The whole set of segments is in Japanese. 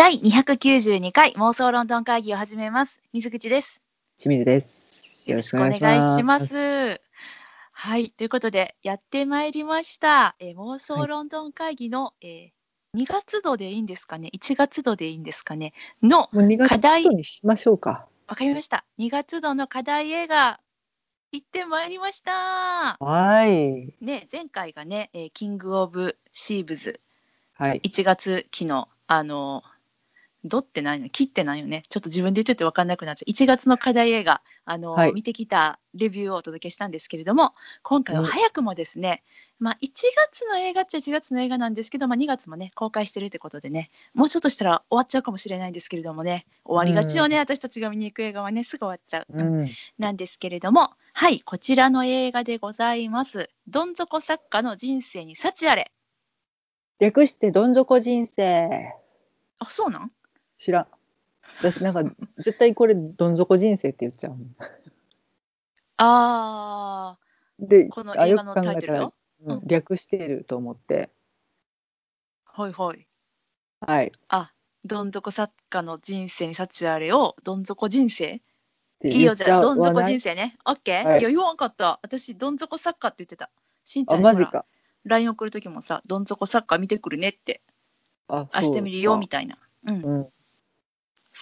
第292回妄想ロンドン会議を始めます。水口です。清水です。よろしくお願いします。はい、ということでやってまいりました。えー妄想ロンドン会議の、えー、2月度でいいんですかね、1月度でいいんですかね？のもう2月課題にしましょうか。わかりました。2月度の課題映画行ってまいりました。はい。ね、前回がね、えーキングオブシーブズはい。1月期のあのどってないの？切ってないよね？ちょっと自分で言ってて分かんなくなっちゃう。1月の課題映画あの、はい。見てきたレビューをお届けしたんですけれども今回はうん。早くもですね、まあ、1月の映画っちゃ1月の映画なんですけど、まあ、2月もね公開してるってことでねもうちょっとしたら終わっちゃうかもしれないんですけれどもね終わりがちよね、私たちが見に行く映画はねすぐ終わっちゃう、うんうん。なんですけれどもはいこちらの映画でございます。どん底作家の人生に幸あれ。略してどん底人生。あそうなん？知らん。私なんか絶対これどん底人生って言っちゃう。あで、このあ映画のよく考えたらタイトルよ、うんうん。略してると思って。ーはいはい。はい。あどん底作家の人生に幸あれをどん底人生？いいよじゃあどん底人生ね。オッケー、はい。い、や言わんかった。私どん底作家って言ってた。しんちゃあ、んにほらマジか。LINE 送る時もさどん底作家見てくるねって。あ、明日見るよみたたいな。うん。いうん。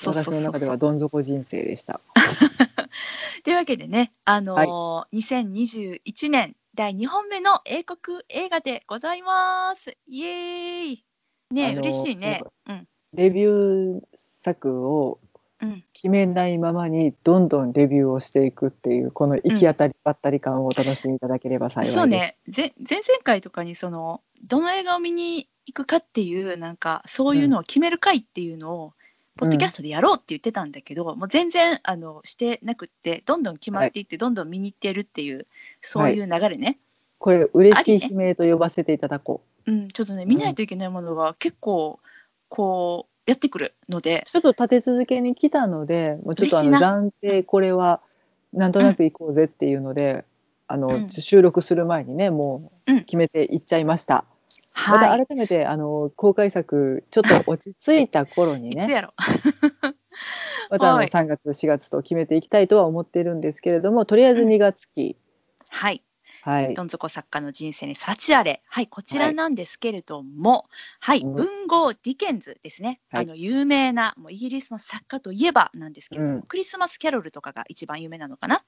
私の中ではどん底人生でした。というわけでねあのー2021年第2本目の英国映画でございます。イエーイ。ねあのー嬉しいね。うん。レビュー作をうん。決めないままにどんどんレビューをしていくっていうこの行き当たりばったり感をお楽しみいただければ幸いです。そうね。前前々回とかにそのどの映画を見に行くかっていうなんかそういうのを決める回っていうのを、ポッドキャストでやろうって言ってたんだけど、もう全然あのしてなくってどんどん決まっていって、どんどん見に行ってるっていうそういう流れね、これ嬉しい悲鳴と呼ばせていただこう。うん、ちょっとね見ないといけないものが結構こうやってくるので、ちょっと立て続けに来たので、もうちょっとあの暫定これはなんとなく行こうぜっていうので、あの、うん。収録する前にねもうん。う決めていっちゃいました。まはい。た改めてあの公開作ちょっと落ち着いた頃にね、やろ またあのはい。3月4月と決めていきたいとは思っているんですけれども、とりあえず2月期、はい。はい。どん底作家の人生に幸あれ。はい、こちらなんですけれども、はい、うん。文豪ディケンズですね。はい。あの有名なもうイギリスの作家といえばなんですけれども、うん。クリスマスキャロルとかが一番有名なのかな？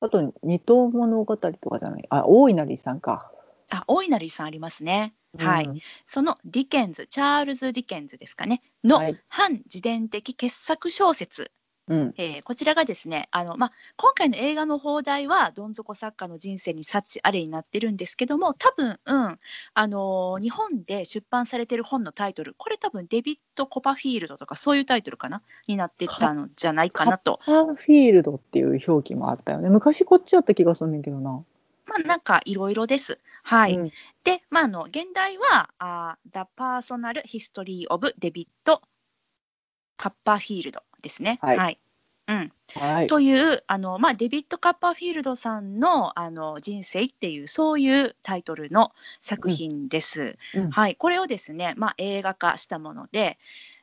あと二都物語とかじゃない、あ大いなる遺産か。あ、大いなる遺産ありますね。はい、うんそのディケンズ、チャールズ・ディケンズですかね。のはい半自伝的傑作小説。うんえーこちらがですねあの、まあ、今回の映画の邦題はどん底作家の人生に幸あれになってるんですけども多分、うんあのー日本で出版されてる本のタイトルこれ多分デビッド・コパフィールドとかそういうタイトルかな？になってたのじゃないかなと。ハーフィールドっていう表記もあったよね。昔こっちやった気がするんだけどな。まあ、なんかいろいろです。はい、うんで、まあ、あの現代はあー The Personal History of David カッパーフィールドですね。はいうん、はい。というあの、まあ、デビッド・カッパーフィールドさんのあの人生っていうそういうタイトルの作品です。うんはい、これをですね、まあ、映画化したもので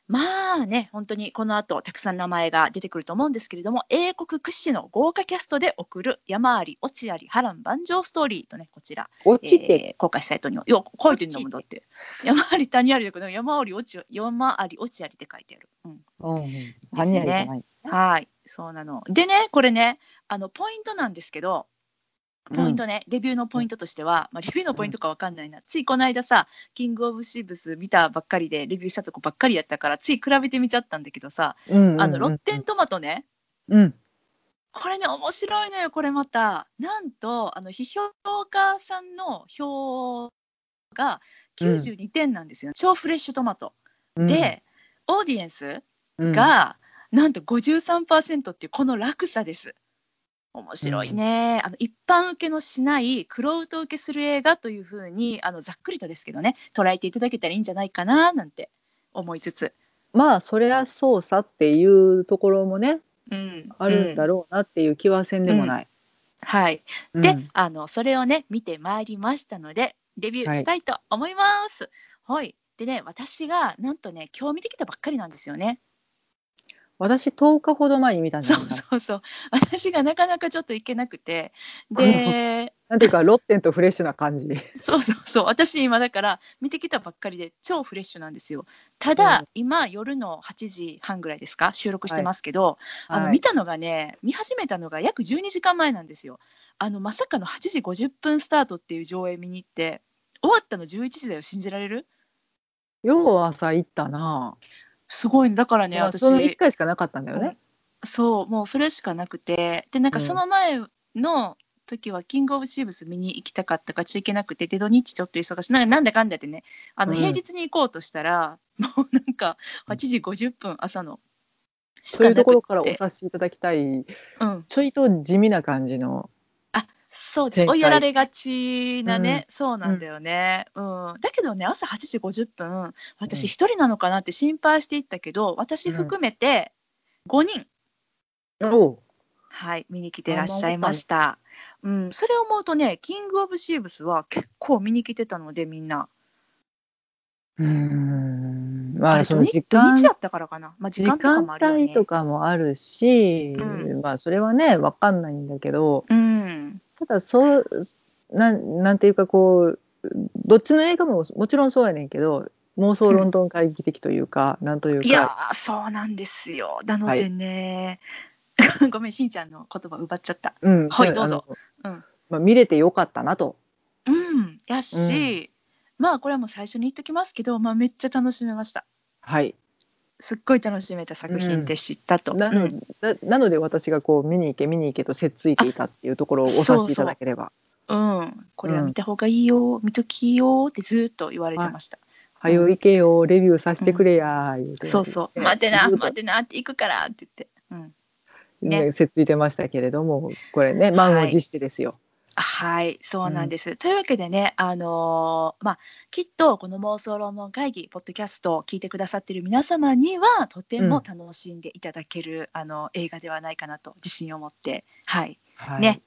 まあね本当にこの後たくさん名前が出てくると思うんですけれども英国屈指の豪華キャストで送る山あり落ちあり波乱万丈ストーリーとねこちら、落ちて、えー公開サイトによ書いてるんだもんだって山あり谷ありだけど山あり落ち山あり落ちありって書いてある。うんうんうん、谷ありじゃない。はい、そうなの。でね、これね、あのポイントなんですけど、ポイントね、レビューのポイントとしては、まあ、レビューのポイントかわかんないな、ついこの間さ、キングオブシーブス見たばっかりで、レビューしたとこばっかりやったから、つい比べてみちゃったんだけどさ、うんうんうんあのロッテントマトね、うん。これね、面白いのよ、これまた。なんと、あの批評家さんの票が92点なんですよ、超フレッシュトマト。うん、で、オーディエンスうん、が、なんと53%っていうこの落差です。面白いね、あの一般受けのしない玄人受けする映画というふうにあのざっくりとですけどね捉えていただけたらいいんじゃないかななんて思いつつ、まあそれはそうさっていうところもねうん、あるんだろうなっていう気はせんでもない。はい、うん。で、あのそれをね見てまいりましたのでレビューしたいと思います。はい、でね私がなんとね今日見てきたばっかりなんですよね。私10日ほど前に見たんじゃそないう。そうそう。私がなかなかちょっと行けなくて。で なんていうかロッテンとフレッシュな感じ。そうそうそう。私今だから見てきたばっかりで超フレッシュなんですよ。ただ、うん。今夜の8時半ぐらいですか？収録してますけど、あのはい。見たのがね見始めたのが約12時間前なんですよ。あのまさかの8時50分スタートっていう上映見に行って終わったの11時だよ。信じられる？よう朝行ったな。すごいね。だからねまあ私。その1回しかなかったんだよね。そうもうそれしかなくて。でなんかうん。その前の時はキングオブチーブス見に行きたかったからちょっと行けなくてで土日ちょっと忙しい。なんだかんだってねあのうん。平日に行こうとしたら、もうなんか8時50分朝のしそういうところからお察しいただきたい。うん、ちょいと地味な感じのあそうです。展開。追いやられがちなね、そうなんだよね、うん。だけどね朝8時50分私一人なのかなって心配していったけど私含めて5人、おう。はい、見に来てらっしゃいました。うん、それを思うとね、キングオブシーブスは結構見に来てたので、みんな。うーん。まあその時土間日だったからかな。まあ、時時間とか間もあるよね。帯とかもあるし、うまあそれはねわかんないんだけど。うん。ただそうなんなんていうかこうどっちの映画ももちろんそうやねんけど妄想ロンドン会議的というか、なんといういやそうなんですよ。なのでね、ごめん、しんちゃんの言葉奪っちゃった。うんはいどうぞうんまあ、見れてよかったなと。うん。やし、まあ、これはもう最初に言っときますけど、まあ、めっちゃ楽しめました。はいすっごい楽しめた作品でしたと。なの,、うん。ななので私がこう見に行け見に行けとせっついていたっていうところをお察しいただければ。うん、これは見た方がいいよ、見ときよってずっと言われてました。「はよ行けよレビューさせてくれや」言うてそうそう、ね待てな、待てなって行くからって言って。うん、ね。ねせっついてましたけれどもこれね満を持してですよ。はい、そうなんです。というわけでね、あのーまあ、きっとこの妄想論の会議、ポッドキャストを聞いてくださっている皆様には、とても楽しんでいただける、あの映画ではないかなと自信を持って、はい、はい、ね。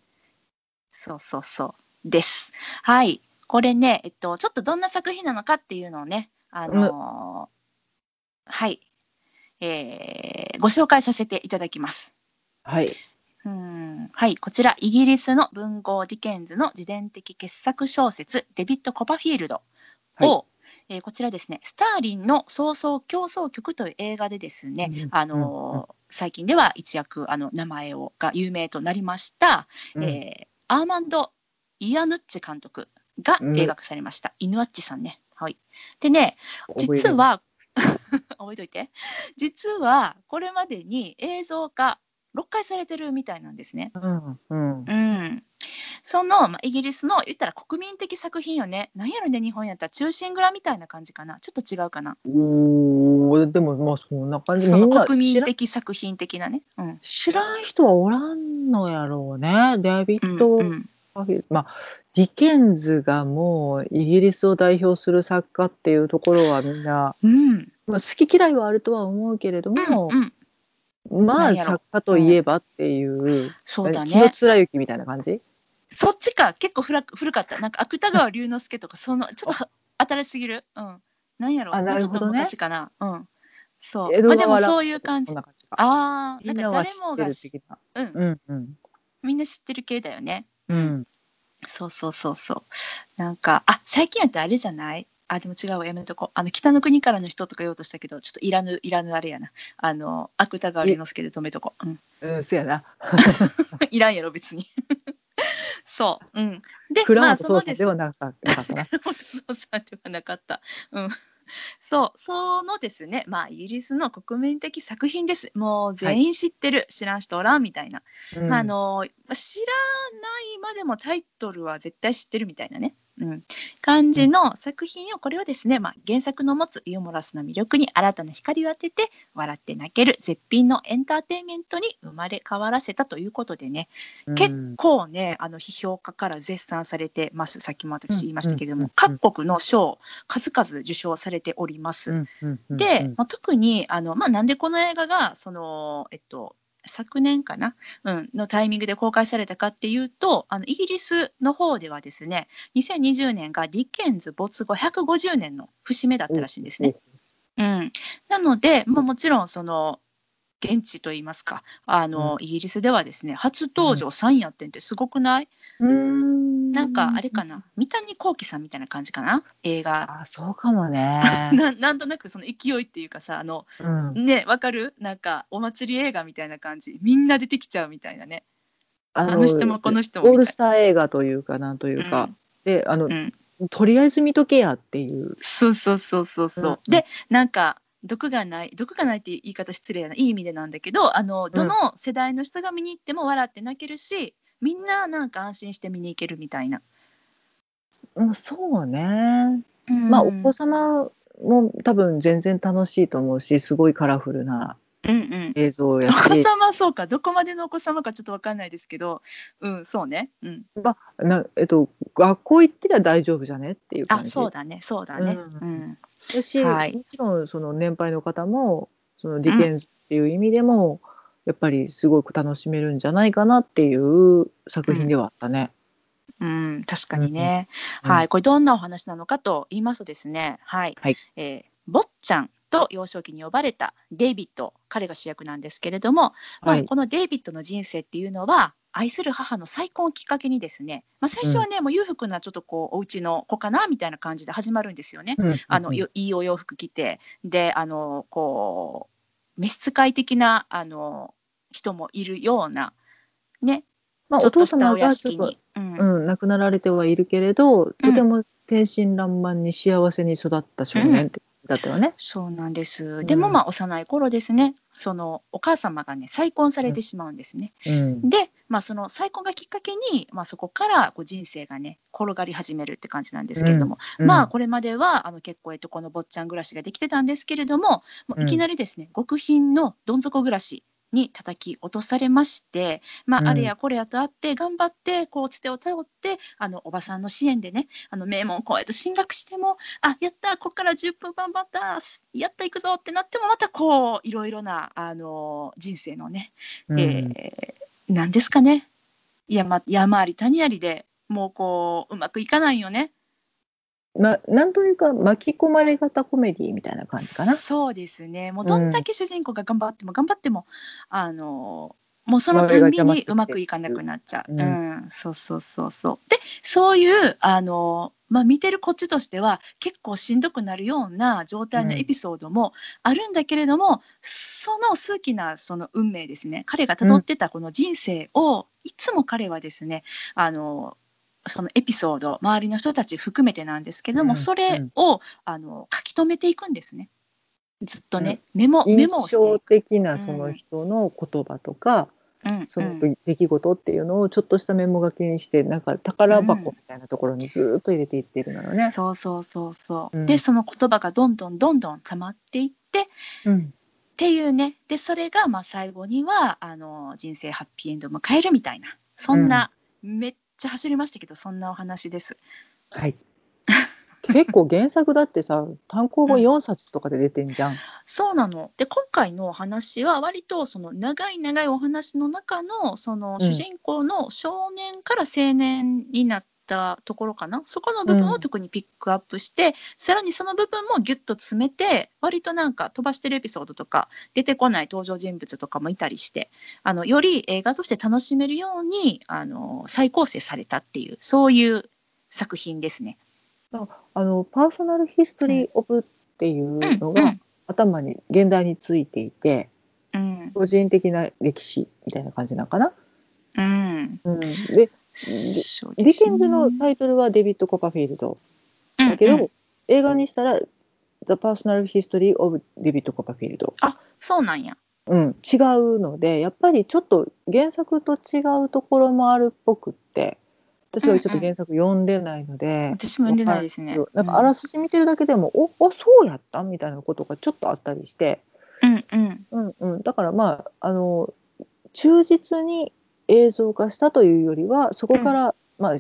そうそうそうです。はい、これね、えっと、ちょっとどんな作品なのかっていうのをね、あのーはい、えーご紹介させていただきます。はいうんはい、こちら、イギリスの文豪ディケンズの自伝的傑作小説、デビッド・コパフィールドを、えーこちらですね、スターリンの早々競争曲という映画でですね、うんあのー最近では一躍あの名前をが有名となりました、うんえーアーマンド・イアヌッチ監督がうん映画化されました。イヌアッチさんね。はい。でね、実は、覚えといて。実は、これまでに映像化6回されてるみたいなんですね。うんうんうん。その、まあ、イギリスの言ったら国民的作品よね。なんやろね、日本やったら中心蔵みたいな感じかな。ちょっと違うかな。おーでもまあそんな感じその国民的作品的なね。うん。知らん人はおらんのやろうねデビうんッド・うんパフィーまあディケンズがもうイギリスを代表する作家っていうところはみんな、うん。まあ、好き嫌いはあるとは思うけれども、うん。まあなんやろ作家といえばっていう、そうだね。貫之みたいな感じ？そっちか。結構古く古かった。なんか芥川龍之介とか、その、ちょっとは新しすぎる？うん。なんやろ。ねちょっと昔かな。うん。そう。まあでもそういう感じああ、なんか誰もがうん、うんうんみんな知ってる系だよね。うんそうそうそうそう。なんか、あ、最近やったらあれじゃない？あ、でも違うわ、やめとこう。あの、北の国からの人とか言おうとしたけど、ちょっといらぬ、いらぬあれやな。あの、芥川龍之介で止めとこう。うん。うんそうやな いらんやろ、別に。そう。うん。で、クラウンまあ、そのではなかったな 本当そうではなかった。うん。そう、そのですね、まあ、イギリスの国民的作品です。もう全員知ってる、知らん人おらんみたいな。うんまあ、あの知らないまでもタイトルは絶対知ってるみたいなね、うん、感じの作品をこれはですね、まあ、原作の持つユーモラスな魅力に新たな光を当てて笑って泣ける絶品のエンターテインメントに生まれ変わらせたということでね、うん。結構ねあの批評家から絶賛されてますさっきも私言いましたけれども、うんうんうん各国の賞数々受賞されております。うんうんうんで、うん。まあ、特にあの、まあ、なんでこの映画がその、えっと、昨年かな、うん、のタイミングで公開されたかっていうとあのイギリスの方ではですね2020年がディケンズ没後150年の節目だったらしいんですね。うん、なので、まあ、もちろんその現地といいますかあの、イギリスではですね初登場3やってんってすごくない、うんなんかあれかな？三谷幸喜さんみたいな感じかな？映画。あそうかもね。ななんとなくその勢いっていうかさあのうん、ねわかる？なんかお祭り映画みたいな感じ。みんな出てきちゃうみたいなね。ああの人もこの人もオールスター映画というかなんというか、であの、うん。とりあえず見とけやっていう。そうそうそうそうそう。うん。でなんか毒がない毒がないって言い方失礼な。いい意味でなんだけどあのどの世代の人が見に行っても笑って泣けるし、みんななんか安心して見に行けるみたいな。うん、そうね。うんまあお子様も多分全然楽しいと思うしすごいカラフルなうんうん。映像やお子し、様そうかどこまでのお子様かちょっとわかんないですけど、うんそうね。うん。まあなえっと、学校行ってりゃ大丈夫じゃねっていう感じあそうだねそうだね。ううんん。だし、はいもちろんその年配の方もそのディケンズっていう意味でも、やっぱりすごく楽しめるんじゃないかなっていう作品ではあったね。うん、確かにね、うんはい、これどんなお話なのかと言いますとですね、はい、はい。えー坊ちゃんと幼少期に呼ばれたデイビッド、彼が主役なんですけれども、まあはい。このデイビッドの人生っていうのは、愛する母の再婚をきっかけにですね、まあ、最初はね、もう裕福なちょっとこうお家の子かなみたいな感じで始まるんですよね。うん。あのよいいお洋服着てであのこう召使い的なあの人もいるようなね。まあ、ちょっとお父様したお屋敷に。うん。うん、亡くなられてはいるけれど、とても天真爛漫に幸せに育った少年ってだったよね。そうなんです。んでもまあ幼い頃ですね、そのお母様がね再婚されてしまうんですね。うんで、まあその再婚がきっかけに、まあそこからこう人生がね転がり始めるって感じなんですけれども、うんまあこれまではあの結構えっとこの坊ちゃん暮らしができてたんですけれども、もういきなりですね、極貧のどん底暮らし。に叩き落とされまして、まうん。あ、あれやこれやとあって頑張ってこうつてを頼ってあのおばさんの支援でねあの名門こうやって進学してもあやったここから10分頑張ったやった行くぞってなってもまたこういろいろなあの人生のね、うん。えーなんですかね。山山あり谷ありでもうこううまくいかないよね。ま、なんというか巻き込まれ型コメディみたいな感じかな。そうですねもうどんだけ主人公が頑張っても頑張っても、あのもうそのたんびにうまくいかなくなっちゃう。ううんん、そうそうそうそう。でそういうあのまあ見てるこっちとしては結構しんどくなるような状態のエピソードもあるんだけれども、その数奇なその運命ですね彼がたどってたこの人生を、いつも彼はですねあのそのエピソード周りの人たち含めてなんですけれども、うんそれをあの書き留めていくんですね。ずっとね、メモメ印モをして。い象く。的なその人の言葉とか、うん。そうん。の出来事っていうのをちょっとしたメモ書きにしてなんか宝箱みたいなところにずーっと入れていってるのよね。そうそうそうそう。うん。でその言葉がどんどんどんどん溜まっていってっうん。ていうね。でそれがまあ最後にはあの人生ハッピーエンドを迎えるみたいなそんな、めっちゃ走りましたけどそんなお話です。はい。結構原作だってさ 単行本4冊とかで出てんじゃん。そうなので今回のお話は割とその長い長いお話の中のその主人公の少年から青年になったところかな、そこの部分を特にピックアップして、さらにその部分もギュッと詰めて割となんか飛ばしてるエピソードとか出てこない登場人物とかもいたりしてあのより映画として楽しめるようにあの再構成されたっていうそういう作品ですね。あの Personal History of っていうのがうん。頭に原題についていてうん。個人的な歴史みたいな感じなのかな？うん。うん、でディケンズのタイトルはデビッド・コパフィールド。だけど、うん。うん映画にしたら「The Personal History of David Copperfield あそうなんや。」うん、違うのでやっぱりちょっと原作と違うところもあるっぽくって私はちょっと原作読んでないので、私も読んでないですね。なんかあらすじ見てるだけでも、おおそうやったみたいなことがちょっとあったりして、うんうん。うんうん、だからまああの忠実に映像化したというよりはそこから、まあ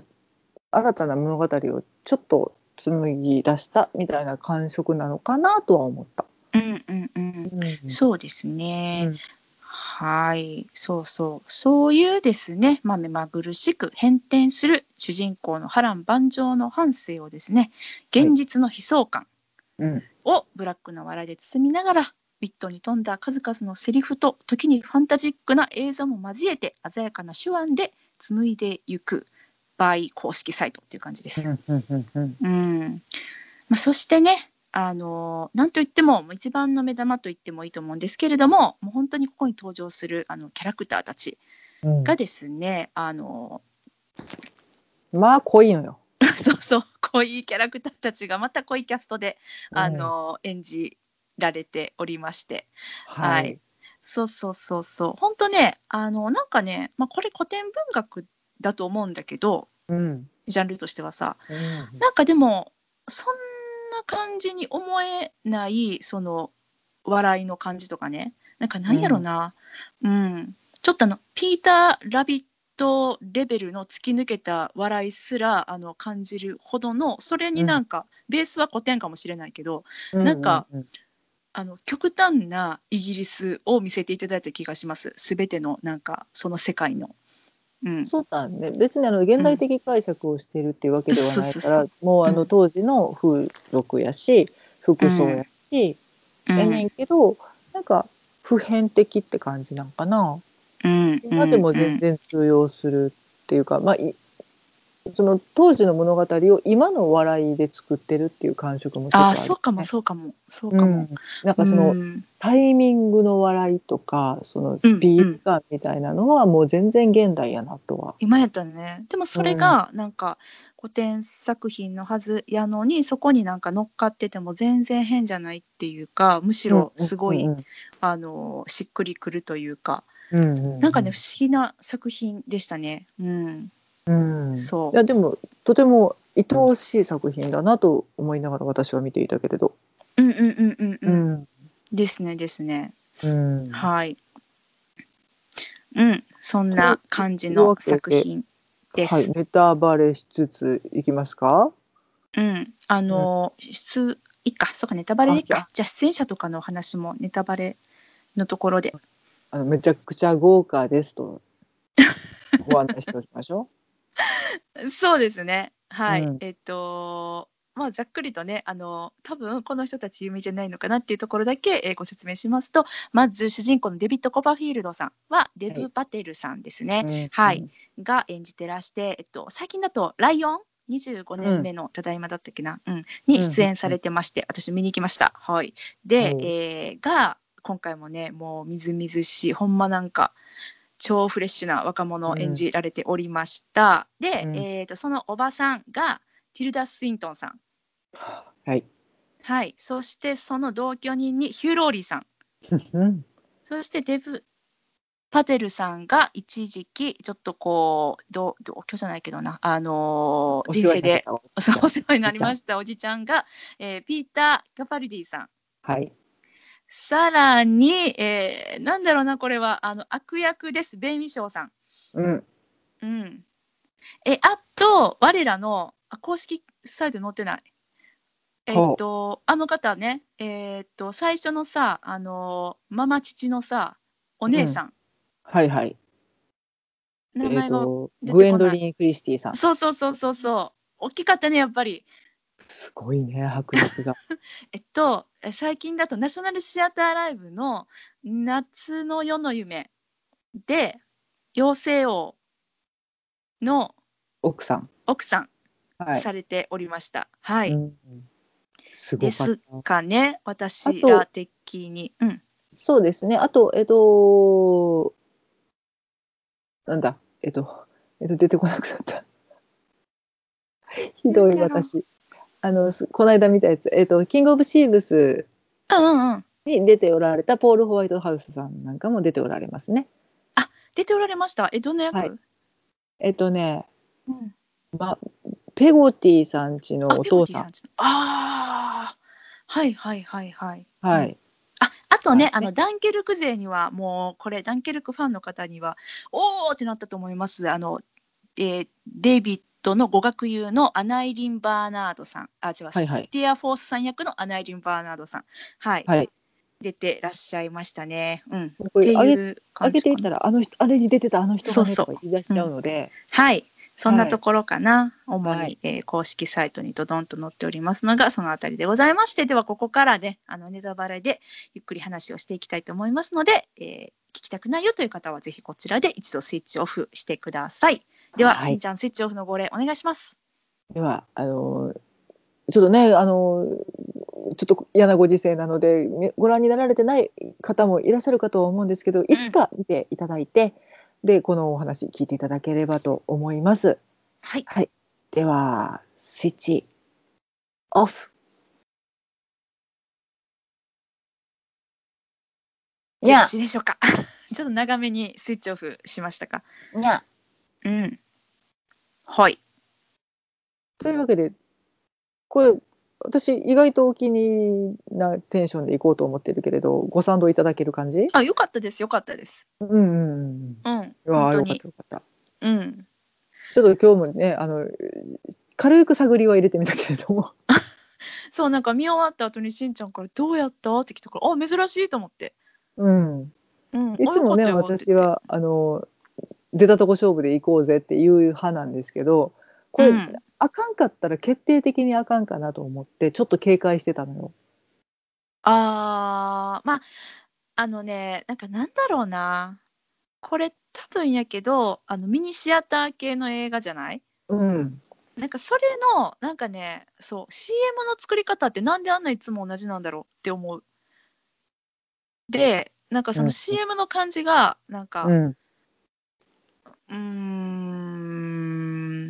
新たな物語をちょっと紡ぎ出したみたいな感触なのかなとは思った。うんうんうん。うん。そうですね。うん。はい、そうそう、そういうですね、まあ、目まぐるしく変転する主人公の波乱万丈の半生をですね、現実の悲壮感うん。をブラックな笑いで包みながら、ウィットに富んだ数々のセリフと、時にファンタジックな映像も交えて、鮮やかな手腕で紡いでいく、バイ公式サイトっていう感じです。うんうんうんうんまあ、そしてね、あのなんといっても、一番の目玉と言ってもいいと思うんですけれども、もう本当にここに登場するあのキャラクターたちうんがですね、あのまあ濃いのよ。そうそう、濃いキャラクターたちがまた濃いキャストで、あの演じられておりまして、うんはい。そうそうそうそう、本当ね、あのなんかね、まあ、これ古典文学だと思うんだけど、うん。ジャンルとしてはさ、うん。なんかでもそんな感じに思えないその笑いの感じとかね。なんかなんやろな、うん。ちょっとあのピーター・ラビットレベルの突き抜けた笑いすらあの感じるほどのそれになんか、ベースは古典かもしれないけどなんか、ううあの極端なイギリスを見せていただいた気がします。全てのなんかその世界の。うん、そうだね。別にあの現代的解釈をしているっていうわけではないから、そうそうそう。もうあのうん。当時の風俗やし、服装やし、うん。やねんけど、なんか普遍的って感じなんかな。うん。今でも全然通用するっていうか、まあいその当時の物語を今の笑いで作ってるっていう感触もちょっとある、ああそうかもそうかも。そうかも。うん。なんかその、うん。タイミングの笑いとかそのスピード感みたいなのはもう全然現代やなとは。今やったね。でもそれがなんか古典作品のはずやのにそこになんか乗っかってても全然変じゃないっていうかむしろすごい、うん。あのしっくりくるというか。うんうん。なんかね不思議な作品でしたね。うん、うん、そう。いやでもとても愛おしい作品だなと思いながら私は見ていたけれど。うんうんうんうんううん、んですねですね。うん。はい。うん。そんな感じの作品です。はい、ネタバレしつついきますか？うん、あの、出いいか、そうか、ネタバレでいいあか。じゃあ、出演者とかのお話もネタバレのところで。あのめちゃくちゃ豪華ですとご案内しておきましょ そうですね。はい。うんえっと、まあ、ざっくりとね、あの、多分この人たち有名じゃないのかなっていうところだけ、えーご説明しますと、まず主人公のデビッド・コパフィールドさんは、デブ・パテルさんですね。う。うんはい。が演じてらして、えっと、最近だと「ライオン」25年目のただいまだったっけな、うんに出演されてまして、私見に行きました。はい、で、うんえーが今回もねもうみずみずしいほんまなんか超フレッシュな若者を演じられておりました。で、うんえー、とそのおばさんがティルダ・スウィントンさん。はい。はい、そしてその同居人にヒュー・ローリーさん。うんそしてデブ・パテルさんが一時期ちょっとこう同同居じゃないけどな、あのー人生でお世話になりましたおじちゃんが、えーピーター・ガパルディさん。はい。さらに、えーなんだろうな、これはあの悪役です、ベン・ウィショーさん。うん。うん、えあと、我らのあ公式サイトに載ってない。えっと、あの方ね、えっと、最初のさ、あのママ父のさ、お姉さん、はいはい。名前が、えーグエンドリン・クリスティさん。そうそうそうそうそう、大きかったね、やっぱり。すごいね、迫力が。えっと、え最近だとナショナルシアターライブの夏の夜の夢で、妖精王の奥さん。奥さんはい。されておりました。はい。うんすごですかね、私ら的に。うん。そうですね。あと、えっと、なんだ、えっと、えっと、出てこなくなった。ひどい私。あの、すこの間見たやつ、えっと、キングオブシーブスうんうんうん。に出ておられたポール・ホワイトハウスさんなんかも出ておられますね。出ておられました。え、どんな役、はいえっとね、うん、ま、ペゴティさんちのあ、お父さん。ティさんちの。ああ。はいはいはいはい。うんはい。ああとね、はいあのダンケルク勢にはもうこれダンケルクファンの方にはおーってなったと思います。あの、えーデイビッドの語学友のアナイリン・バーナードさん、あ違う、はいはいスティア・フォースさん役のアナイリン・バーナードさん。はい。はい。出てらっしゃいましたね。うん、っこれ上げていう上感じかな。げてたらあの人あれに出てたあの人がねそうそうとか言い出しちゃうので、はい。そんなところかな、主に、はいえー公式サイトにドドンと載っておりますのがそのあたりでございましてではここからねあのネタバレでゆっくり話をしていきたいと思いますので、えー聞きたくないよという方はぜひこちらで一度スイッチオフしてください。では、はいしんちゃんスイッチオフの号令お願いします。ではあのちょっとねあのちょっと嫌なご時世なのでねご覧になられてない方もいらっしゃるかとは思うんですけどいつか見ていただいて、でこのお話聞いていただければと思います。はい。はい、ではスイッチオフ。にゃよろしいでしょうか。ちょっと長めにスイッチオフしましたか。にゃうん。はい。というわけでこれ私意外とお気に入りなテンションでいこうと思ってるけれどご賛同いただける感じ？あ、よかったです。よかったです。うんうんうんうん。うわ本当にーよかった。よかったうん。ちょっと今日もねあの軽く探りは入れてみたけれども そう、なんか見終わった後にしんちゃんからどうやった？って来たから、あ、珍しいと思って。うんうん。いつもね私はあの出たとこ勝負で行こうぜっていう派なんですけどこれ、うん。あかんかったら決定的にあかんかなと思ってちょっと警戒してたのよ。あーまああのねなんかなんだろうな。これ多分やけどあのミニシアター系の映画じゃない？うん。なんかそれのなんかねそう CM の作り方ってなんであんないつも同じなんだろうって思う。でなんかそうのん CM の感じがなんか、うんうー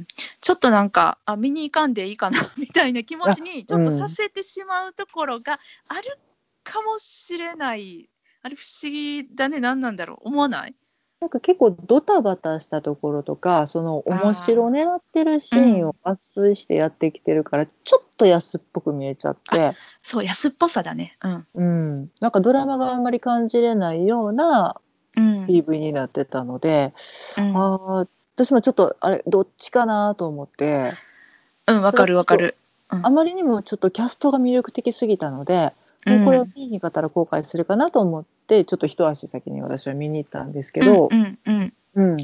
ん。ちょっとなんかあ見に行かんでいいかな みたいな気持ちにちょっとさせてしまうところがあるかもしれない、あれ不思議だね。何なんだろう。思わない？なんか結構ドタバタしたところとかその面白狙ってるシーンを抜粋してやってきてるから、ちょっと安っぽく見えちゃって、そう安っぽさだね。うん、うん、なんかドラマがあんまり感じれないようなうん。PV になってたので、うん。あー私もちょっとあれどっちかなと思って。うん、わかるわかる。あまりにもちょっとキャストが魅力的すぎたので、もうこれを見に行かったら後悔するかなと思ってちょっと一足先に私は見に行ったんですけど、うんうんうん。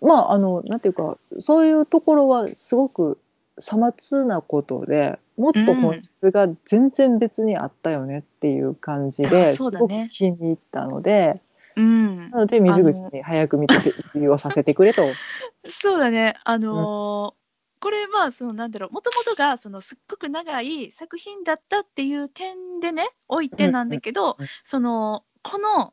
まああのなんていうかそういうところはすごくさまつなことでもっと本質が全然別にあったよねっていう感じあで、そうだすごくね気に入ったのでうん。なので水口に早く見てレビューをさせてくれと。そうだね。あのーこれまあそのなんだろうもともとがそのすっごく長い作品だったっていう点でねおいてなんだけど、うん。うんそのこの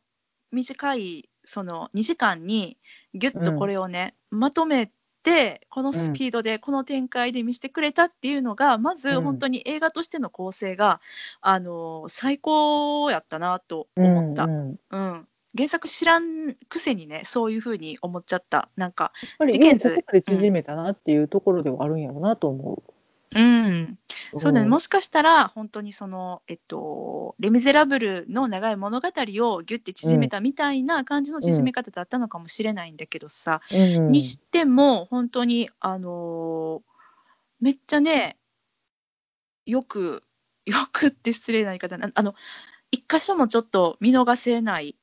短いその2時間にギュッとこれをね、まとめてこのスピードでこの展開で見せてくれたっていうのが、まずうん。本当に映画としての構成が、あのー最高やったなと思った。うんうん。うん原作知らんくせにねそういうふうに思っちゃった。なんかやっぱり事件図。ここまで縮めたなっていうところではあるんやろうなと思う。ん。う。そうだね、んもしかしたら本当にその、えっと、レ・ミゼラブルの長い物語をギュッて縮めたみたいな感じの縮め方だったのかもしれないんだけどさ、うん。にしても本当にあのーめっちゃねよくよくって失礼な言い方。なあの一箇所もちょっと見逃せない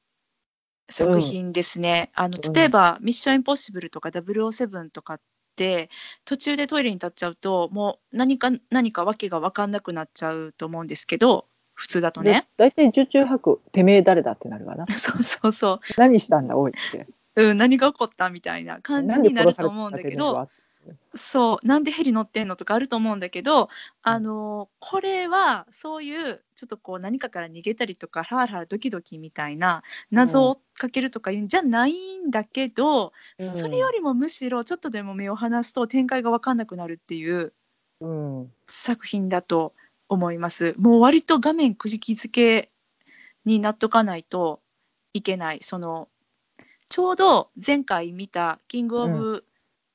作品ですね。あのうん。例えば「ミッションインポッシブル」とか「007」とかって途中でトイレに立っちゃうともう何か何か訳が分かんなくなっちゃうと思うんですけど普通だとね。で大体受注吐くてめえ誰だってなるわな。そうそうそ何したんだおいって。う、うん、何が起こったみたいな感じになると思うんだけどそうなんでヘリ乗ってんのとかあると思うんだけど、あのこれはそういうちょっとこう何かから逃げたりとかハラハラドキドキみたいな謎を追っかけるとかいうんじゃないんだけど、うんそれよりもむしろちょっとでも目を離すと展開が分かんなくなるっていううん作品だと思います。もう割と画面くじきづけになっとかないといけない。そのちょうど前回見た「キング・オブ・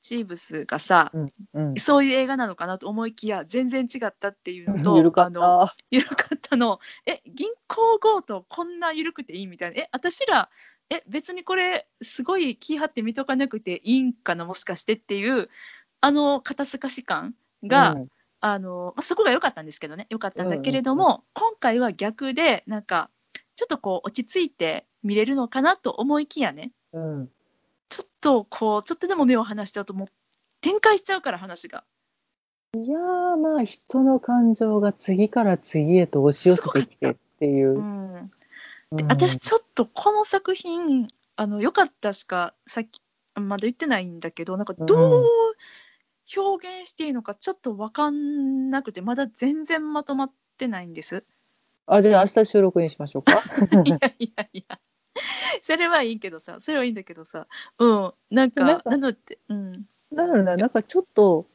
チーブス」がさ、うんうん。そういう映画なのかなと思いきや全然違ったっていうのとゆるかっあのた緩かったの。え銀行強盗こんな緩くていいみたいな。え私らえ別にこれすごい気張って見とかなくていいんかなもしかしてっていうあの肩透かし感が、うん。あのまあ、そこが良かったんですけどね。良かったんだけれども、今回は逆でなんかちょっとこう落ち着いて見れるのかなと思いきやね。うん、ちょっとこうちょっとでも目を離しちゃうともう展開しちゃうから話がいやーまあ人の感情が次から次へと押し寄せてきてっていうう。んうん私ちょっとこの作品あの良かったしかさっきまだ言ってないんだけどなんかどう表現していいのかちょっと分かんなくてまだ全然まとまってないんです。あじゃあ明日収録にしましょうか。いやいやいや それはいいけどさそれはいいんだけどさ。うん。なんかなんかなのでうん。だからななんかちょっと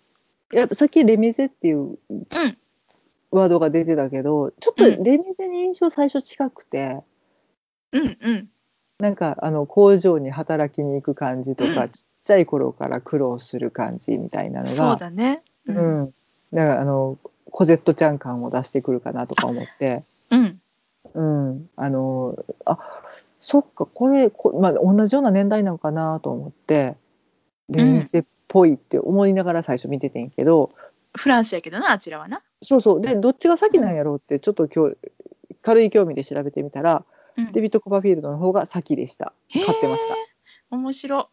いやさっきレミゼっていううん。ワードが出てたけどちょっとうん。レミゼに印象最初近くて、うんうん。なんかあの工場に働きに行く感じとか、うん。ちっちゃい頃から苦労する感じみたいなのがそうだね。ううんん、だからあのコゼットちゃん感を出してくるかなとか思って、うん。うん、あのあそっかこれこ、まあ、同じような年代なのかなと思ってレミゼっぽいって思いながら最初見ててんけど、フランスやけどなあちらはな。そうそう。でどっちが先なんやろうってちょっと今日軽い興味で調べてみたら、うん。デビッド・コパーフィールドの方が先でした。買ってました。面白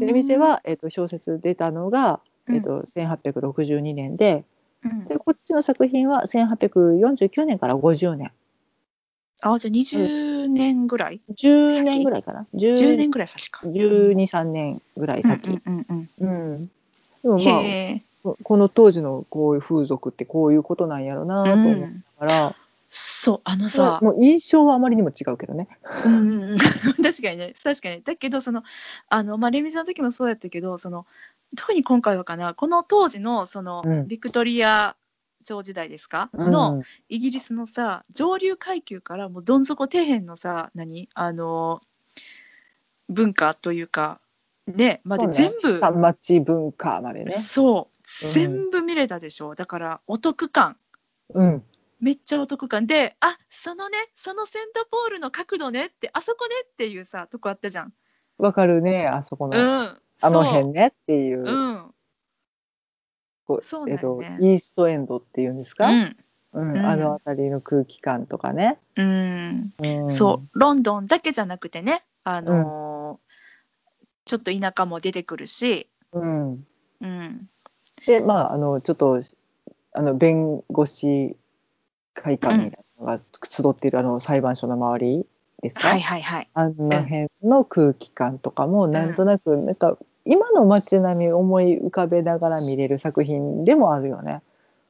い。で店は、えっと小説出たのが、うん。えっと1862年でうん。でこっちの作品は1849年から50年あじゃあ20年ぐらい、10年ぐらいかな。10 10年ぐらい先か。123年ぐらい先、うんうんうんでもうん、まあここの当時のこういう風俗ってこういうことなんやろなとう思いん、ながら、そうあのさ、もう印象はあまりにも違うけどね。うんうんうん、確かにね。確かに。だけどそのあの、まあ、レミさんの時もそうやったけどその特に今回はかな。この当時のその、うん。ビクトリア朝時代ですか、のイギリスのさ上流階級からもうどん底底辺のさ何？あの文化というかねまで全部。下町文化までね。そう。全部見れたでしょ、だからお得感。うん、めっちゃお得感。であそのねそのセントポールの角度ねってあそこねっていうさとこあったじゃん。わかるねあそこうの、ん、あの辺ねっていう。うんこうそうだえっとイーストエンドっていうんですか、うん。うん。うん。あの辺りの空気感とかね。うん。うん、そう。ロンドンだけじゃなくてね、あのーちょっと田舎も出てくるし、うん、うん、でまああのちょっとあの弁護士会館みたいなのが集っているあの裁判所の周りですか、はいはいはい。あの辺の空気感とかもなんとなくなんか今の街並みを思い浮かべながら見れる作品でもあるよね。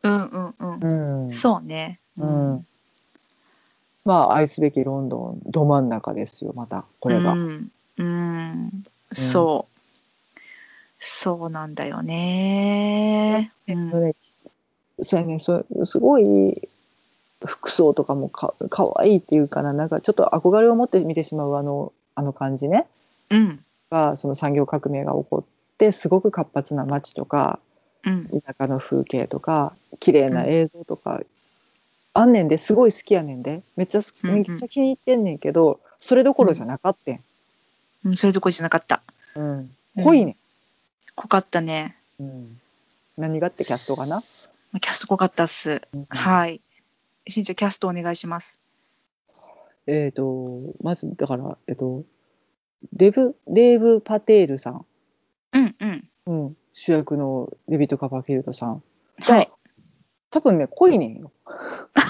うんうんうん。うん、そうね。うんまあ愛すべきロンドンど真ん中ですよまたこれが。うん、うん、そう。そうなんだよね。うんそうやねそうすごい服装とかもかかわいいっていうかななんかちょっと憧れを持って見てしまうあのあの感じねうんがその産業革命が起こってすごく活発な街とかうん。田舎の風景とか綺麗な映像とか、あんねんですごい好きやねんで。めっちゃめっちゃ気に入ってんねんけどそれどころじゃなかったん、うん、それどころじゃなかった。うん、濃いね濃かったね。ん、うん、何がってキャストがな、キャスト濃かったっす。うん。はい。しんちゃんキャストお願いします。えっ、とまずだからえっ、とデブデーブ・パテールさん、うんうん。うん、主役のデビッド・カパーフィールドさん。はい。多分ね濃いねんよ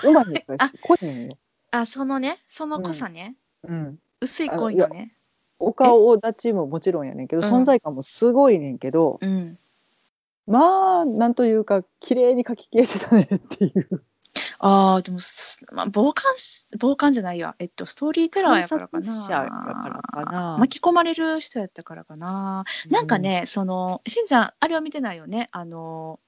うまいねんあ。濃いねんよ、あ、そのね、その濃さね。うん、薄い濃いのね。お顔立ちももちろんやねんけどうん。存在感もすごいねんけど、うん。まあなんというか綺麗に描き消えてたねっていうああ、でもす、まあ、傍観し、傍観じゃないや。えっと、ストーリーテラーやからかな。巻き込まれる人やったからかな。なんかね、その、しんちゃん、あれは見てないよね？あの、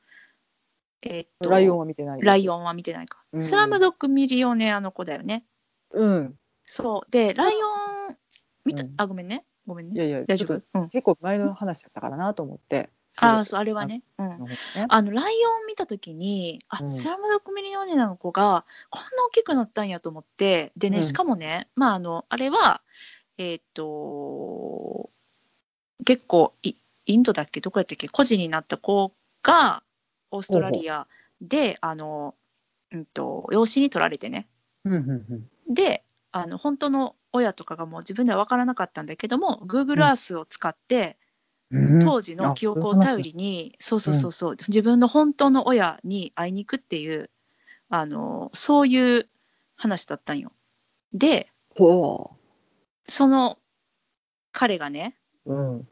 えっと、ライオンは見てないンライオンは見てないか。うんスラムドッグミリオネアの子だよね。うんそう。で、ライオン、見た、うんあ、ごめんね。ごめんね。いやいや大丈夫？うん。結構前の話だったからなと思ってああ、そう、あれはね。うん。ねあのライオン見た時にあ、うん。スラムドッグミリオネアの子がこんな大きくなったんやと思ってでね、うん。しかもねまああのあれはえーっと結構イインドだっけ？どこやったっけ？孤児になった子がオーストラリアであの、うん、と養子に取られてね。うんうんうん。であの本当の親とかがもう自分では分からなかったんだけども Google Earth を使って、当時の記憶を頼りにそうそうそうそう、自分の本当の親に会いに行くっていうあのそういう話だったんよ。でほその彼がねう。うん。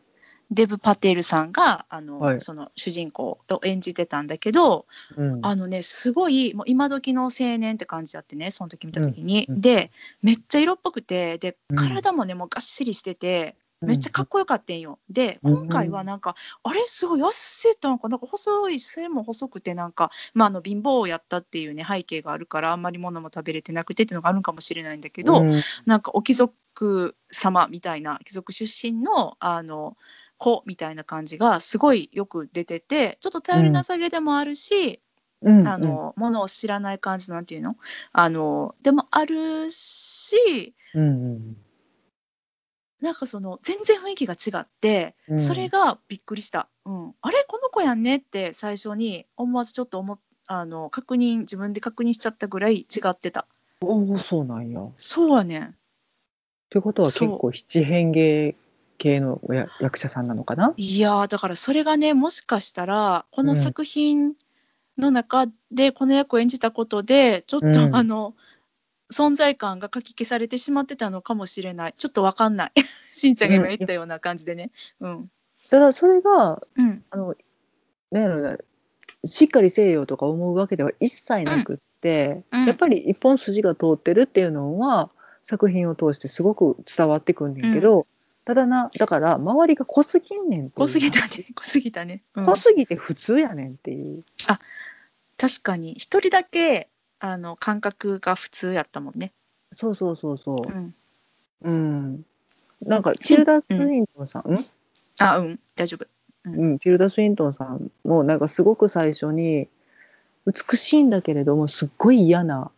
デブ・パテールさんがあの、はい。その主人公を演じてたんだけどうん。あのねすごいもう今時の青年って感じだってねその時見た時に、うん。うん。でめっちゃ色っぽくてでうん。体もねもうがっしりしててめっちゃかっこよかったんよ。でうん今回はなんか、あれすごい痩せたのかなんか細い背も細くてなんか、まあ、あの貧乏をやったっていうね背景があるからあんまり物も食べれてなくてっていうのがあるのかもしれないんだけど、うん。なんかお貴族様みたいな貴族出身のあの子みたいな感じがすごいよく出ててちょっと頼りなさげでもあるし、うん。あのものを知らない感じなんていうの？あのでもあるしうんうんなんかその全然雰囲気が違って、うん。それがびっくりした、うん、あれ？この子やんね？って最初に思わずちょっと思っあの確認自分で確認しちゃったぐらい違ってた。おおそうなんや。っそうやねん。てことは結構七変化系のや役者さんなのかな？いやーだからそれがねもしかしたらこのうん。作品の中でこの役を演じたことでちょっと、うん。あの存在感がかき消されてしまってたのかもしれない。ちょっとわかんない。しんちゃんが今言ったような感じでね。うん。ただそれがうん。あのなんやろな。しっかりせよとか思うわけでは一切なくって、うん。うんやっぱり一本筋が通ってるっていうのは作品を通してすごく伝わってくんねんけど、ただなだから周りが濃すぎんねん濃すぎたね。濃すぎたね、うん。濃すぎて普通やねんっていう、確かに。一人だけあの感覚が普通やったもんね、そうそうそうそう。うん、うん、なんかチルダ・スウィントンさん、うん。あうん。大丈夫。うん、チルダ・スウィントンさんもなんかすごく最初に美しいんだけれどもすっごい嫌な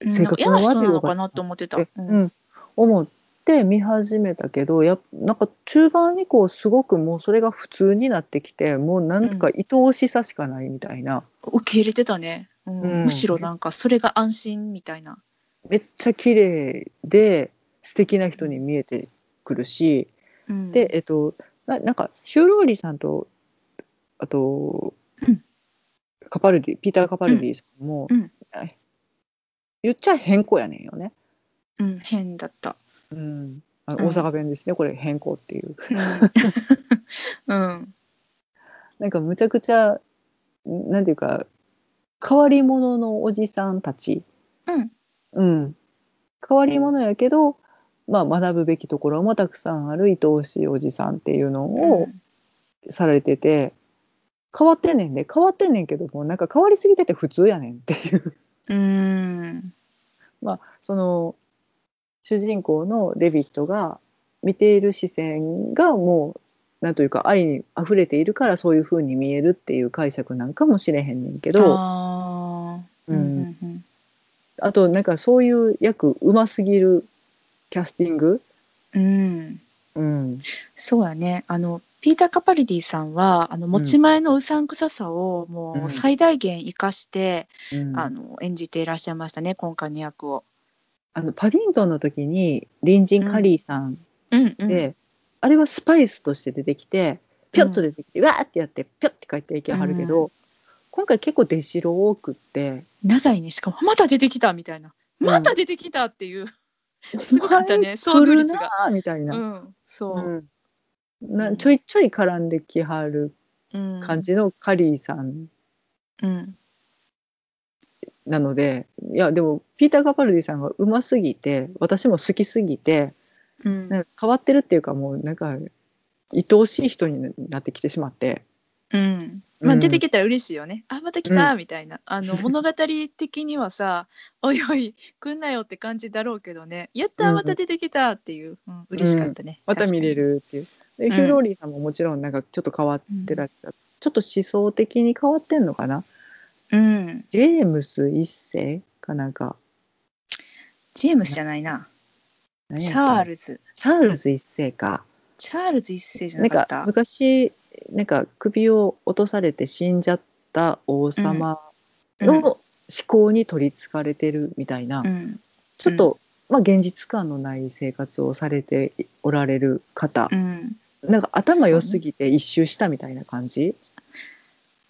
うん性格の悪いのかなと思ってた、えうん。うん、思って見始めたけどやっなんか中盤以降すごくもうそれが普通になってきてもうなんか愛おしさしかないみたいな、受け入れてたね、うん。うん。むしろなんかそれが安心みたいな、めっちゃ綺麗で素敵な人に見えてくるし、うん、でえっとななんかヒュー・ローリーさんとあと、うん。カパルディピーター・カパルディさんも、言っちゃ変更やねんよね。うん、変だった、うん、あ大阪弁ですね、これ変更っていう。うん。うん、なんかむちゃくちゃなんていうか変わり者のおじさんたち、うん。うん、変わり者やけど、まあ、学ぶべきところもたくさんある愛おしいおじさんっていうのをされてて、変わってんねんで。変わってんねんけどもなんか変わりすぎてて普通やねんっていう。うん。まあその主人公のデビットが見ている視線がもうなんというか愛に溢れているからそういう風に見えるっていう解釈なんかもしれへんねんけど。ううんんうん。あとなんかそういう役うますぎるキャスティング、うん、うん、そうやね。あのピーター・カパルディさんはあの持ち前のうさんくささをもうんう最大限生かして、うん。あの演じていらっしゃいましたね今回の役を。あのパディントンの時に隣人カリーさんうん。うんで、あれはスパイスとして出てきてピョッと出てきて、わーってやってピョッて帰っていけはるけど、う今回結構出城多くって。長いね。しかもまた出てきたみたいな。うん。また出てきたっていう、すごかったね遭遇率が。みたいうな,、ん、そう、うん。なちょいちょい絡んできはるうん、感じのカリーさん。うん、なのでいやでもピーター・カパルディさんがうますぎて私も好きすぎてうん、なんか変わってるっていうかもうなんか愛おしい人になってきてしまって。うん、まあうん出てきたら嬉しいよね。あまた来たみたいな、あの 物語的にはさ「おいおい来んなよ」って感じだろうけどね「やったうんまた出てきた」っていう、うん、嬉しかったね。また見れる。るっていう。で、うん。ヒューローリーさんももちろんなんかちょっと変わってらっしゃる、ちょっと思想的に変わってんのかな？うん、ジェームス一世かなんか。ジェームスじゃないな。チャールズ。チャールズ一世か。チャールズ一世じゃなかった？昔なんか首を落とされて死んじゃった王様うん。の思考に取りつかれてるみたいな、うん、ちょっとまあ、現実感のない生活をされておられる方。う、ん。なんか頭良すぎて一周したみたいな感じ、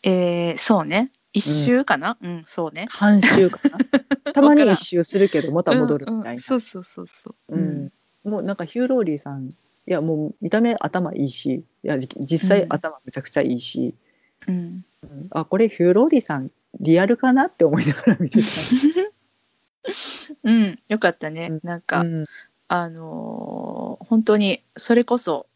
えーそうね。一周かな？うん、そうね。半周かな？たまに一周するけどまた戻るみたいな、うんうん。そうそうそうそう。うん。もうなんかヒューローリーさんいやもう見た目頭いいしいやじ実際うん。頭めちゃくちゃいいし、うん。うん。あこれヒューローリーさんリアルかなって思いながら見てた。うん、よかったね。うん。なんか、うん。あのー本当にそれこそ、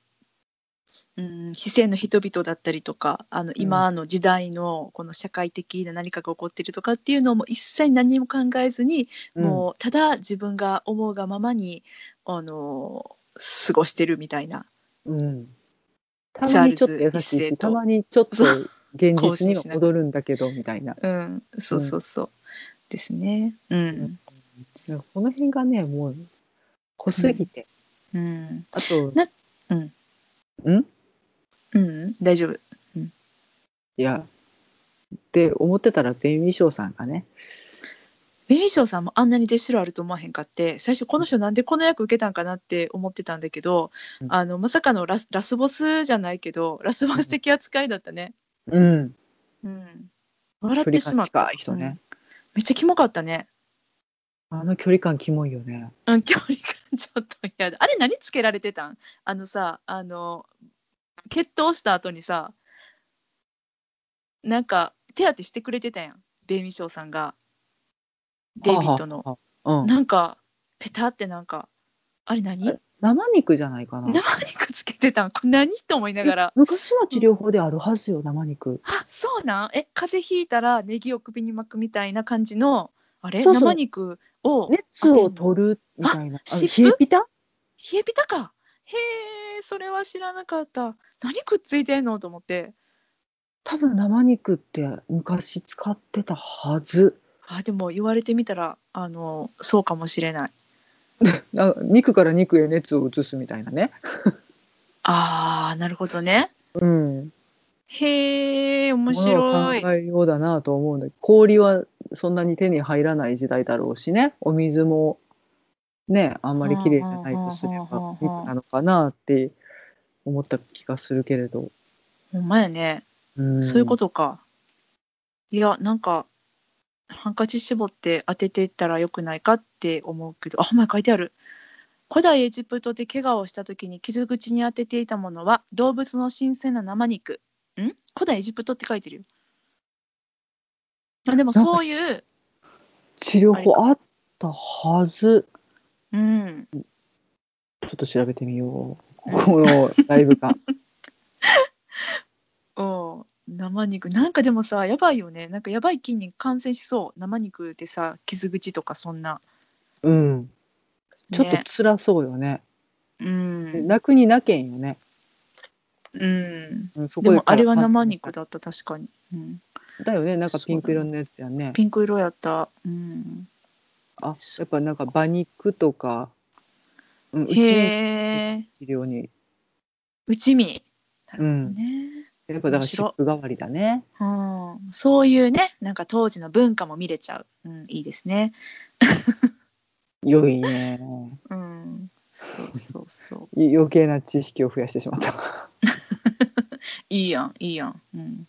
うん、四川の人々だったりとかあの今の時代のこの社会的な何かが起こってるとかっていうのも一切何も考えずに、もうただ自分が思うがままに、あのー過ごしてるみたいな。うん、たまにちょっと優しいしたまにちょっと現実には戻るんだけどみたいな。うん、そうそうそう。ですね。うん。この辺がねもう濃すぎて、うん。あと、なうんん？うん、大丈夫。いやって思ってたらベン・ウィショーさんがねベビーショーさんもあんなに出しろあると思わへんかって最初この人なんでこの役受けたんかなって思ってたんだけど、うんあのまさかのラスラスボスじゃないけどラスボス的扱いだったね。うんうん、笑ってしまった。人ね、うんめっちゃキモかったね。あの距離感キモいよね。うん、距離感ちょっと嫌だ。あれ何つけられてたん？あのさ、あの、決闘した後にさ、なんか手当てしてくれてたやん。ベイミーショーさんが。デイビッドの。うん、なんか、ペタってなんか、あれ何？え生肉じゃないかな。生肉つけてたんこれ何？と思いながら。昔の治療法であるはずよ生肉。あそうなん？え風邪ひいたらネギを首に巻くみたいな感じのあれ？生肉を熱を取るみたいな。冷えピタ？冷えピタか。へえそれは知らなかった。何くっついてんの？と思って。多分生肉って昔使ってたはずあでも言われてみたらあのそうかもしれない。あ肉から肉へ熱を移すみたいなね。あーなるほどね。うん。へえ面白い。を考えようだなと思うんだけど氷はそんなに手に入らない時代だろうしね。お水もねあんまり綺麗じゃないとすれば肉なのかなって思った気がするけれど、ほんまやね。うん、そういうことか。いや、なんか、ハンカチ絞って当てていったらよくないかって思うけど、あ、ほんまや書いてある。古代エジプトで怪我をした時に傷口に当てていたものは動物の新鮮な生肉。ん？古代エジプトって書いてるよ。あでもそういう、治療法あったはずうん、ちょっと調べてみようこのライブ感 うん生肉。なんかでもさ、やばいよね。なんかやばい筋肉感染しそう。生肉でさ、傷口とかそんな。うんちょっとね辛そうよねうん。泣くに泣けんよね、うん。うん、そでもあれは生感肉だった、確かに。うん。だよねなんかピンク色のやつやねピンク色やった。うん。あやっぱなんか馬肉とか、うん、うちに内身。なるほどうんね。やっぱだから湿布代わりだねうん。そういうね、なんか当時の文化も見れちゃう。うん、いいですね。良いね うん。そうそうそう。い余計な知識を増やしてしまった いいやん、いいやん。うん。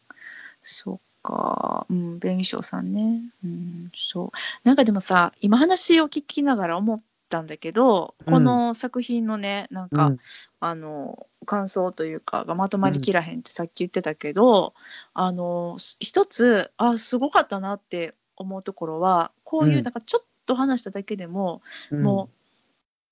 そっか。うん、弁理士さんね。うん、そう。なんかでもさ、今話を聞きながら思ったんだけど、この作品のね、なんか、うん。あの感想というかがまとまりきらへんってさっき言ってたけど、あのす一つあすごかったなって思うところはこういううん。なんかちょっと話しただけでも、もう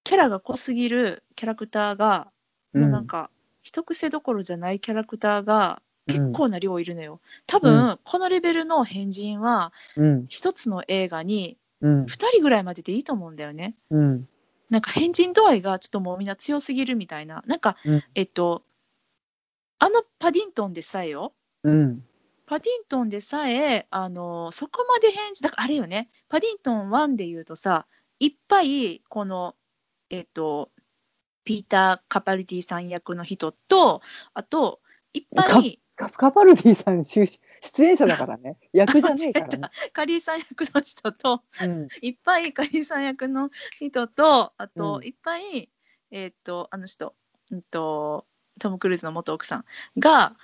キャラが濃すぎるキャラクターが、もうなんか一癖どころじゃないキャラクターが結構な量いるのよ。多分、このレベルの変人はうん。一つの映画にうん2人ぐらいまででいいと思うんだよね。うんなんか変人度合いがちょっともうみんな強すぎるみたいな。なんか、うんえっと、あのパディントンでさえよ。うんパディントンでさえ、あの、そこまで変人、だからあれよね。パディントン1で言うとさ、いっぱい、この、えっと、ピーター・カパルディさん役の人と、あと、いっぱい、カカパルディさん終始出演者だからね 役じゃねえからね。カリーさん役の人とうんいっぱいカリーさん役の人とあと、うんいっぱいえーっとあの人、うんとトム・クルーズの元奥さんが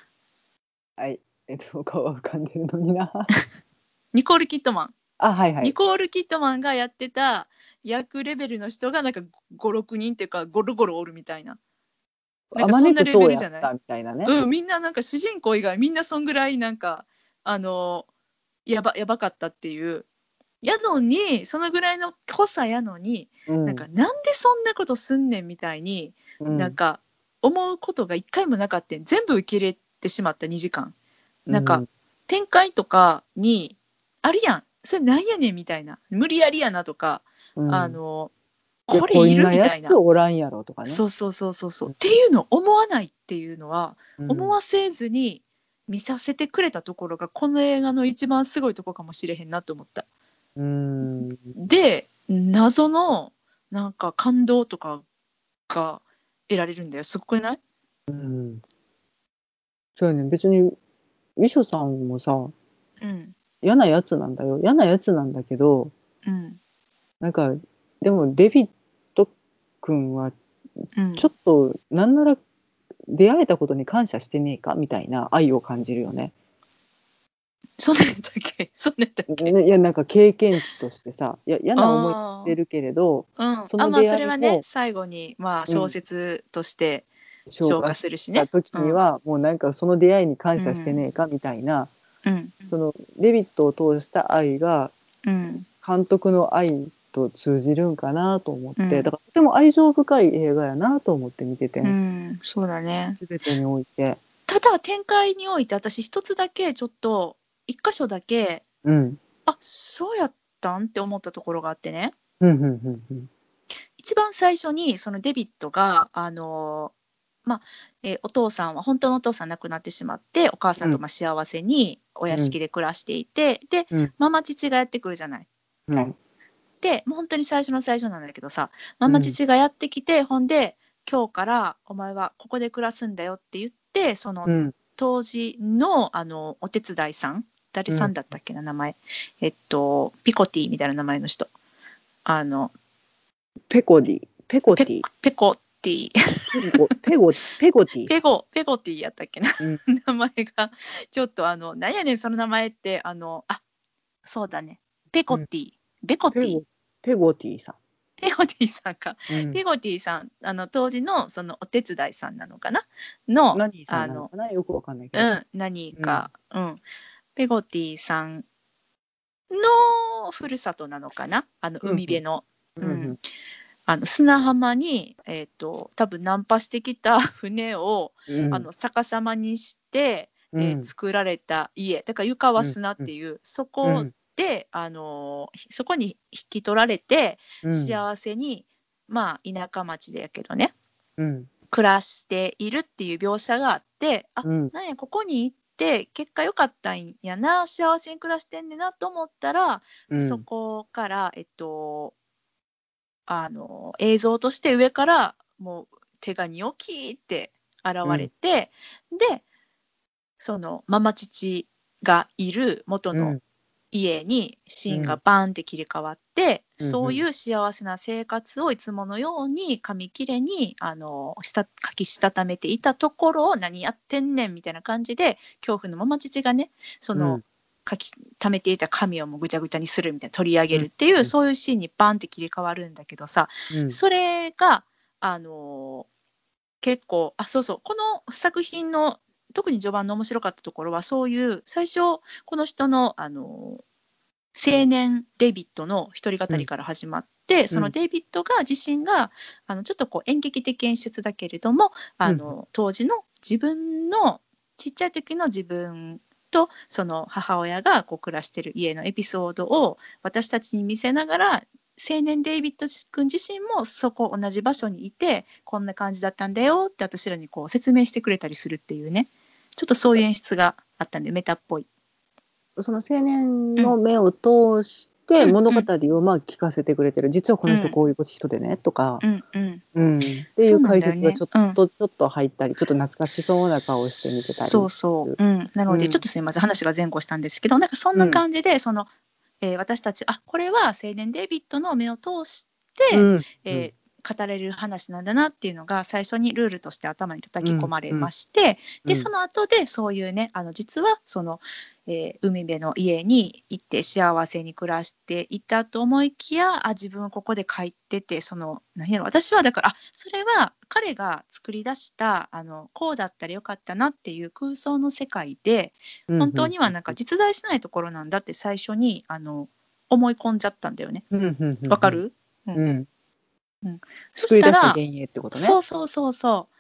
はいえっと顔は浮かんでるのにな。ニコール・キットマン、あはいはい。ニコール・キットマンがやってた役レベルの人がなんか56人っていうかゴロゴロおるみたいな。なんかそんなレベルじゃない？みたいなね。うん、みんななんか主人公以外みんなそんぐらいなんかあのやばやばかったっていう。やのにそのぐらいの濃さやのに、うん。なんかなんでそんなことすんねんみたいに、うん。なんか思うことが一回もなかったん全部受け入れてしまった2時間。なんか展開とかにあるやん。それなんやねんみたいな。無理やりやなとか、うん。あのこれいる？みたいな。おらんやろとかね。そうそうそうそうそう。っていうのを思わないっていうのはうん。思わせずに見させてくれたところがこの映画の一番すごいとこかもしれへんなと思った。うん。で謎のなんか感動とかが得られるんだよ。すごくない？うん。そうやね。別にウィショさんもさうん。嫌なやつなんだよ。嫌なやつなんだけどうん。なんかでもデビッド君はうん。ちょっとなんなら出会えたことに感謝してねえかみたいな愛を感じるよね。そんなんやったっけそんなんやったっけねいやなんか経験値としてさいや嫌な思いしてるけれどうん、そまあそれはねを最後にまあ小説として消化消化しするしね。た。時には、もうなんかその出会いに感謝してねえかみたいな、うん。そのデビッドを通した愛がうん。監督の愛と通じるんかなと思って、うん。だからとても愛情深い映画やなと思って見てて、うん、そうだね。全てにおいて。ただ展開において私一つだけちょっと一箇所だけうん。あそうやったんって思ったところがあってね。うんうんうんうん。一番最初にそのデビッドがあのまあ、えーお父さんは本当のお父さん亡くなってしまってお母さんとまあ幸せにお屋敷で暮らしていて、で、うん。ママ父がやってくるじゃないでもう本当に最初の最初なんだけどさママ父がやってきて、ほんで今日からお前はここで暮らすんだよって言ってそのうん。当時のあのお手伝いさん誰さんだったっけな、名前。えっとピコティみたいな名前の人。あのペコディ。ペコテペィ。ペコティ。ペゴペゴティ。ペゴペゴティやったっけな、うん。名前が。ちょっとあの何やねんその名前ってあのあそうだね。ペコティ、ベコティ。ペゴティさペゴティさんか、ん、うん。ペゴティさんあの当時のそのお手伝いさんなのかな？の何さんなのかな？よくわかんないけど、うん、何か、うん、ペゴティさんのふるさとなのかな、あのうん。海辺の、うん。うん。あの砂浜に、えっ、と、多分ナンパしてきた 船を、うん。あの逆さまにして、うん。えー作られた家、だから床は砂っていう、そうこんで、あのーそこに引き取られて、うん。幸せに、まあ、田舎町でやけどね、うん。暮らしているっていう描写があって、あ、うん。なんやここに行って結果良かったんやな幸せに暮らしてんねんなと思ったら、うん。そこからえっとあの映像として上からもう手がニョキーって現れて、でそのママ父がいる元のうん家にシーンがバーンって切り替わって、うんそういう幸せな生活をいつものように紙切れにあのした書きしたためていたところを何やってんねんみたいな感じで恐怖のママ父がねその、うん。書き溜めていた紙をもうぐちゃぐちゃにするみたいな取り上げるっていう、うんそういうシーンにバンって切り替わるんだけどさ、うん。それがあのー結構あそうそうこの作品の特に序盤の面白かったところはそういう最初この人のあのー青年デイビッドの一人語りから始まって、そのデイビッドが自身があのちょっとこう演劇的演出だけれどもあの、当時の自分のちっちゃい時の自分とその母親がこう暮らしてる家のエピソードを私たちに見せながら青年デイビッド君自身もそこ同じ場所にいてこんな感じだったんだよって私らにこう説明してくれたりするっていうねちょっとそういう演出があったんでメタっぽい。その青年の目を通してうん。物語をまあ聞かせてくれてる、実はこの人うん。こういう人でねとか、うんうん。うん。っていう解説がちょっと、ちょっと入ったりちょっと懐かしそうな顔して見てたりそうそう、うん、なのでうん。ちょっとすみません。話が前後したんですけどなんかそんな感じで、その、えー私たちあこれは青年デイビッドの目を通して、うん。えー語れる話なんだなっていうのが最初にルールとして頭に叩き込まれまして、でその後でそういうねあの実はその、えー海辺の家に行って幸せに暮らしていたと思いきやあ自分はここで帰っててその何やろ私はだからあそれは彼が作り出したあのこうだったらよかったなっていう空想の世界でうん本当にはなんか実在しないところなんだって最初にあの思い込んじゃったんだよね。うんうんうんうん。わかる、うん。そしたらね。そうそうそうそう。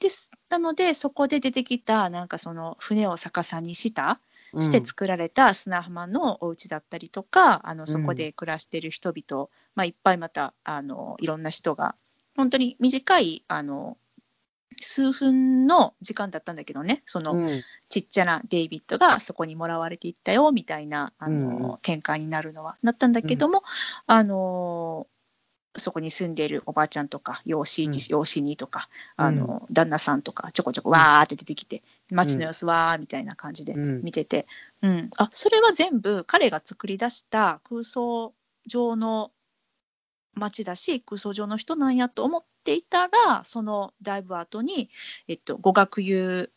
です。なのでそこで出てきたなんかその船を逆さにしたして作られた砂浜のお家だったりとか、あのそこで暮らしてる人々、まあ、いっぱいまたあのいろんな人が本当に短いあの数分の時間だったんだけどね。その、うん。ちっちゃなデイビッドがそこにもらわれていったよみたいなあの、うん。うん展開になるのはなったんだけども、あのそこに住んでいるおばあちゃんとか養子一、養子にとかあの、旦那さんとかちょこちょこわーって出てきて街の様子わーみたいな感じでうん。見てて、うん。あそれは全部彼が作り出した空想上の街だし空想上の人なんやと思っていたらそのだいぶ後に、えっと、語学友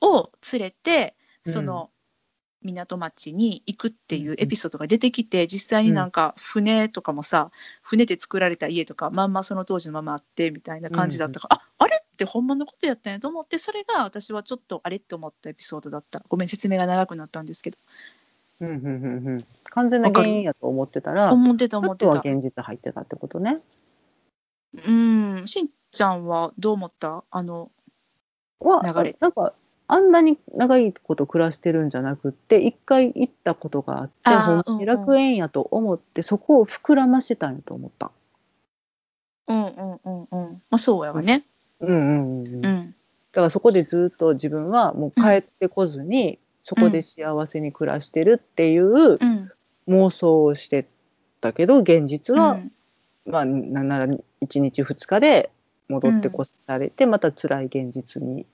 を連れてその港町に行くっていうエピソードが出てきて実際になんか船とかもさ船で作られた家とかまんまその当時のままあってみたいな感じだったから、ああれってほんまのことやったんやと思ってそれが私はちょっとあれって思ったエピソードだった。ごめん説明が長くなったんですけど。うんうんうんうん。完全な原因やと思ってたら思ってた思ってた。現実入ってたってことね。うん。しんちゃんはどう思った？あのは流れ。なんかあんなに長いこと暮らしてるんじゃなくって一回行ったことがあってあーほんまに楽園やと思って、そこを膨らましてたんやと思った。うんうんうんうん。まあそうやわね。うんうんうんうん、だうん。からそこでずっと自分はもう帰ってこずに、そこで幸せに暮らしてるっていううん。妄想をしてたけど現実は、うん。まあなんなら1日2日で戻ってこされて、また辛い現実に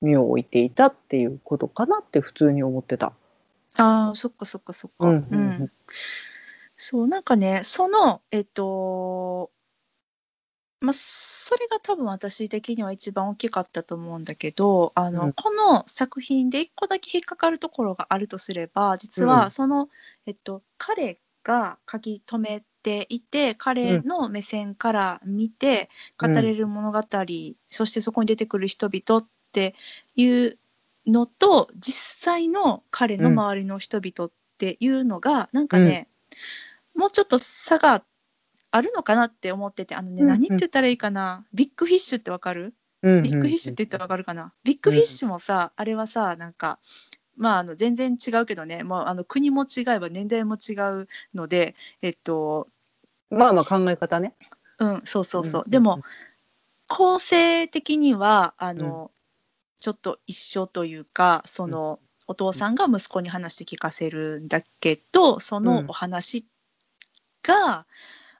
身を置いていたっていうことかなって普通に思ってた。ああそっかそっかそっか。うんうんうん。そうなんかねそのえっとまあそれが多分私的には一番大きかったと思うんだけどあの、うん。この作品で一個だけ引っかかるところがあるとすれば実うはん。その、えっと、彼が書き留めていて彼の目線から見て語れる物語、そしてそこに出てくる人々っていうのと実際の彼の周りの人々っていうのが、なんかね、もうちょっと差があるのかなって思っててあのね、うんうん。何って言ったらいいかな？ビッグフィッシュってわかる？うんビッグフィッシュって言ったらわかるかな、ビッグフィッシュもさ、あれはさなんかまああの全然違うけどね。もうあの国も違えば年代も違うのでえっとまあまあ考え方ね。うんそうそうそう、うんでも構成的にはあの、ちょっと一緒というかその、お父さんが息子に話して聞かせるんだけどそのお話が、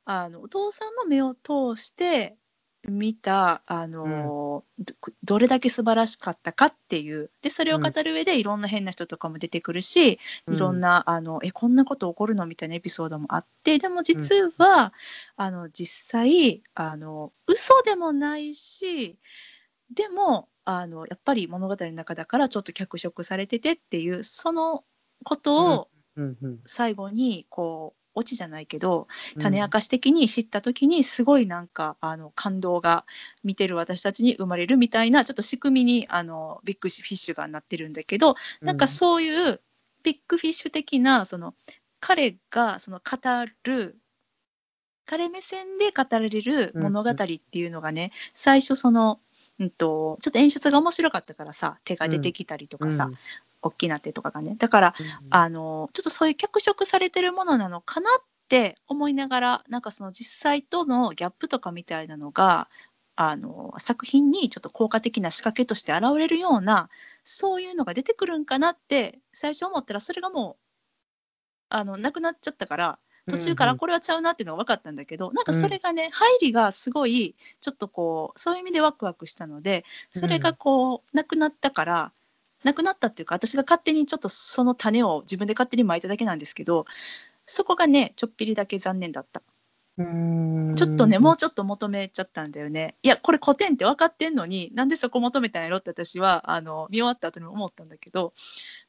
あのお父さんの目を通して見たあの、どどれだけ素晴らしかったかっていう。でそれを語る上でいろんな変な人とかも出てくるし、いろんなあのえこんなこと起こるのみたいなエピソードもあってでも実は、あの実際あの嘘でもないしでもあのやっぱり物語の中だからちょっと脚色されててっていうそのことを最後にこうオチじゃないけどうん。種明かし的に知った時にすごいなんかあの感動が見てる私たちに生まれるみたいなちょっと仕組みにあのビッグフィッシュがなってるんだけどなんかそういうビッグフィッシュ的なその彼がその語る彼目線で語られる物語っていうのがね、最初その、うん、とちょっと演出が面白かったからさ手が出てきたりとかさ、うん。大きな手とかがね。だからあのちょっとそういう脚色されてるものなのかなって思いながらなんかその実際とのギャップとかみたいなのがあの作品にちょっと効果的な仕掛けとして現れるようなそういうのが出てくるんかなって最初思ったらそれがもあのなくなっちゃったから途中からうんこれはちゃうなっていうのが分かったんだけど、なんかそれがね入りがすごいちょっとこうそういう意味でワクワクしたのでそれがこうなくなったから。なくなったっていうか私が勝手にちょっとその種を自分で勝手にまいただけなんですけどそこがねちょっぴりだけ残念だった。うん。ちょっとね、もうちょっと求めちゃったんだよね。いや、これ古典って分かってんのに、なんでそこ求めたんやろって私は、あの、見終わった後に思ったんだけど、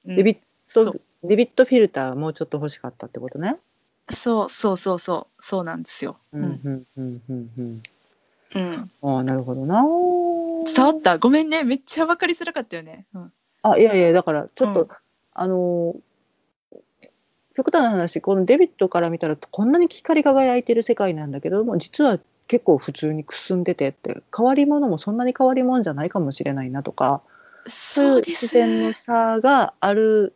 うん。デビットデビットフィルターもうちょっと欲しかったってことね。そうそうそうそう、そうなんですよ。ううんん。うんうんうんうん。うん。ああなるほどな。伝わったごめんね。めっちゃ分かりづらかったよね。うん。あいやいやだからちょっと、うんあの極端な話このデビットから見たらこんなに光り輝いてる世界なんだけども実は結構普通にくすんでてって変わり者もそんなに変わり者じゃないかもしれないなとかそういう自然の差がある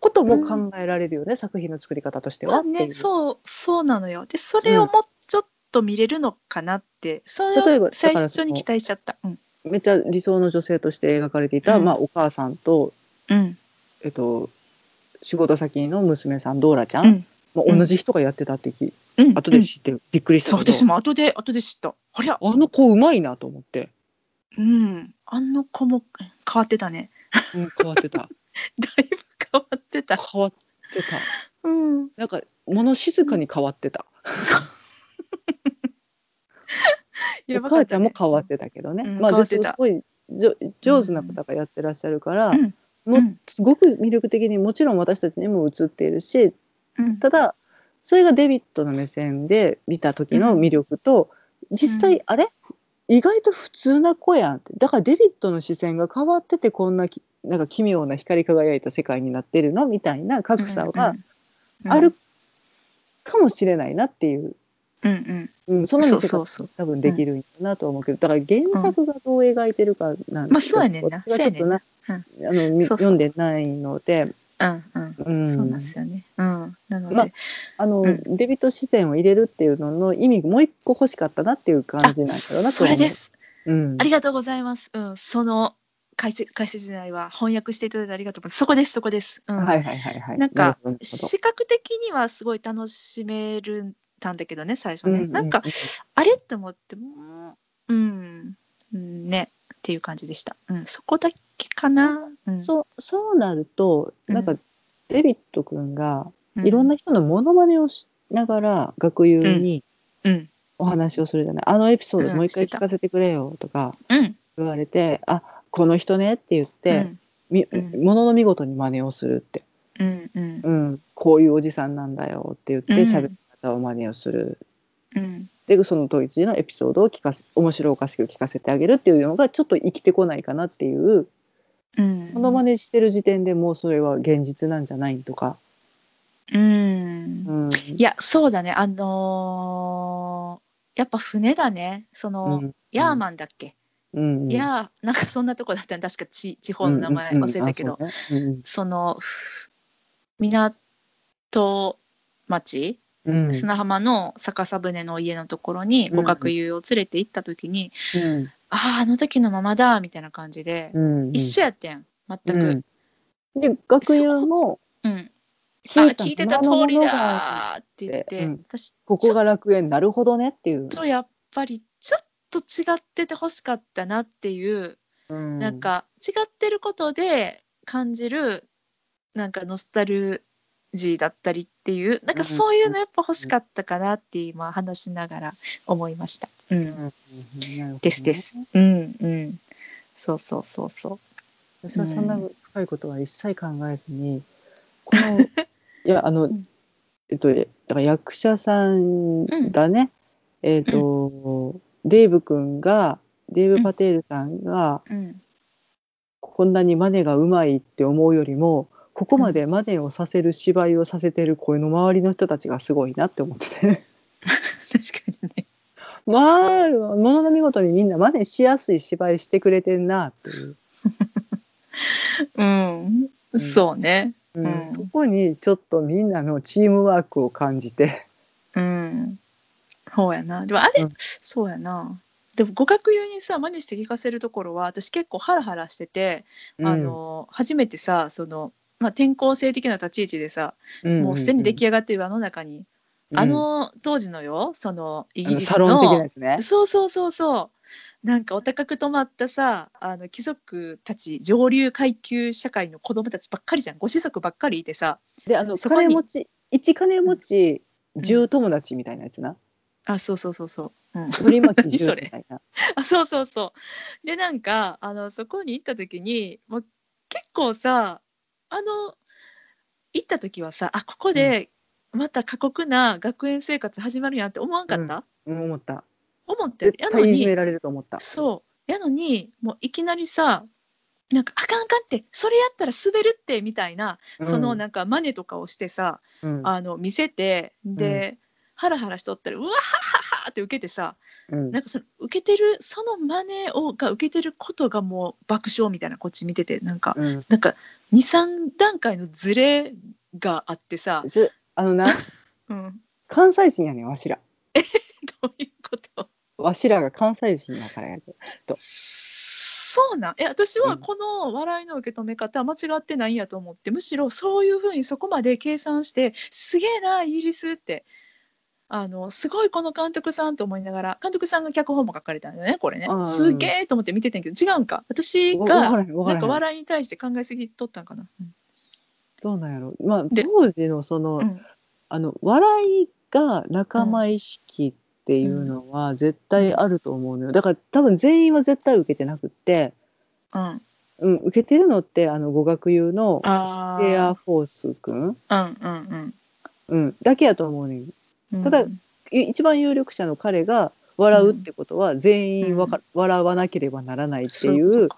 ことも考えられるよね、作品の作り方としてはまあね。そう、そうなのよ。で、それをもうちょっと見れるのかなって、それ例えばを最初に期待しちゃった。うん。めっちゃ理想の女性として描かれていた、うんまあ、お母さんと、うん。えっと、仕事先の娘さんドーラちゃん、うん。もう同じ人がやってたってき、うん。後で知ってびっくりした私も後で、後で知った。ありゃ、あの子うまいなと思って、うん。あの子も変わってたね。うん、変わってた だいぶ変わってた。変わってた。うん。なんか物静かに変わってた、そう。お母ちゃんも変わってたけどね、うんまあすごいじょ上手な方がやってらっしゃるから、うん。もうすごく魅力的にもちろん私たちにも映っているしうん。ただそれがデビッドの目線で見た時の魅力と、実際、うんあれ？意外と普通な子やんって。だからデビッドの視線が変わっててこんなきなんか奇妙な光り輝いた世界になってるのみたいな格差がうんある。かもしれないなっていう、うんうん、そうん。の見せ方そうそうそう。多分できるんだなとは思うけど。だから原作がどう描いてるかなんまあそうやねんな。ちょっとな、そうあのみそうそう。読んでないので、うんうん。うん、そうなんですよね。うん。なので、まああの、うんデビット視線を入れるっていうのの意味もう一個欲しかったなっていう感じなんだろうなそれで。す。うんありがとうございます。うん。その解説解説時代は翻訳していただいてありがとうございます。そこですそこです。うん。はいはいはいはい。なんか視覚的にはすごい楽しめるたんだけどね最初ね、うんうんなんかあれって思ってもううん、うん、ねっていう感じでした、うん、そこだけかな、うん、そうそうなるとうん。なんかデビット君がうん。いろんな人のモノマネをしながら学友にうん。お話をするじゃない、あのエピソードうん。もう一回聞かせてくれよとかうん。言われて、あこの人ねって言って、うん。ものの見事に真似をするって、うん。うん。うん、こういうおじさんなんだよって言ってうん。喋り方を真似をする。うんでその当時のエピソードを聞かせ面白おかしく聞かせてあげるっていうのがちょっと生きてこないかなっていううん。モノマネしてる時点でもうそれは現実なんじゃないとか、うん。うん。いやそうだね。あのーやっぱ船だね。その、うん。ヤーマンだっけ、うん、いやーなんかそんなとこだったの確か地地方の名前忘れたけど、うん。うんうんあそうねそのふ港町、うん。うん砂浜の逆さ船の家のところにうん。ご学友を連れて行った時に、うん。あああの時のままだみたいな感じで、うん一緒やってん全く、うん。で学友もう。ん。聞いたあ聞いてた通りだーって言って、うん。私ここが楽園なるほどねっていう。とやっぱりちょっと違っててほしかったなっていう、うん。なんか違ってることで感じるなんかノスタルジーだったりっていうなんかそういうのやっぱ欲しかったかなって今話しながら思いました。うんねですです。うんうん。そうそうそうそう。私はそんな深いことは一切考えずに、このいやあの、んえっとだから役者さんだね、えっと、デイブ君がデイブ・パテールさんがうん。こんなにマネがうまいって思うよりもここまでマネをさせる芝居をさせてる声の周りの人たちがすごいなって思ってて 確かにね。まあものの見事にみんなマネしやすい芝居してくれてんなっていう。うん。んそうね。うんうんそこにちょっとみんなのチームワークを感じて、うん。そうやな。でもあれ、うんそうやな。でも、ご学友にさ、真似して聞かせるところは、私結構ハラハラしてて、あの、初めてさ、その、まあ、転校生的な立ち位置でさ、もうすでに出来上がってる輪の中に、あの当時のよそのイギリスサロン的なのね。そうそうそうそう。なんかお高く泊まったさあの貴族たち上流階級社会の子供たちばっかりじゃん。ご子息ばっかりいてさ。であのそこに金持ち一金持ちうん。十友達みたいなやつな。あそうそうそうそう、うん、取り巻き十 何それ？みたいな。あそうそうそう。でなんかあのそこに行った時にもう結構さあの行った時はさあここでまた過酷な学園生活始まるんやって思わんかった、うん。思った。思ってや絶のいじめられると思った。そう。やのにもういきなりさなんかあかんあかんってそれやったら滑るってみたいな、そのなんかマネとかをしてさうん。あの見せてで、ハラハラしとったらうわはははって受けてさうん。なんかその受けてるそのマネをが受けてることがもう爆笑みたいなこっち見ててなんかうん。なんか23段階のズレがあってさ、ずあのな うん、関西人やねんわしら。どういうこと？わしらが関西人やからやで。そうなん？え私はこの笑いの受け止め方は間違ってないんやと思ってむしろそういうふうにそこまで計算してすげえなイギリスってあのすごいこの監督さんと思いながら監督さんが脚本も書かれたんだよねこれね。うん。すげえと思って見ててんけど違うんか。私が。なんか笑いに対して考えすぎとったんかな。どうなんやろ。まあで当時のその、うん。あの笑いが仲間意識っていうのは絶対あると思うのよ。だから多分全員は絶対受けてなくって、うん。うん、受けてるのってあの語学友のあエアーフォースくん、うんうん。うん、だけやと思うねん。うん。ただい一番有力者の彼が笑うってことは全員わか、笑わなければならないっていう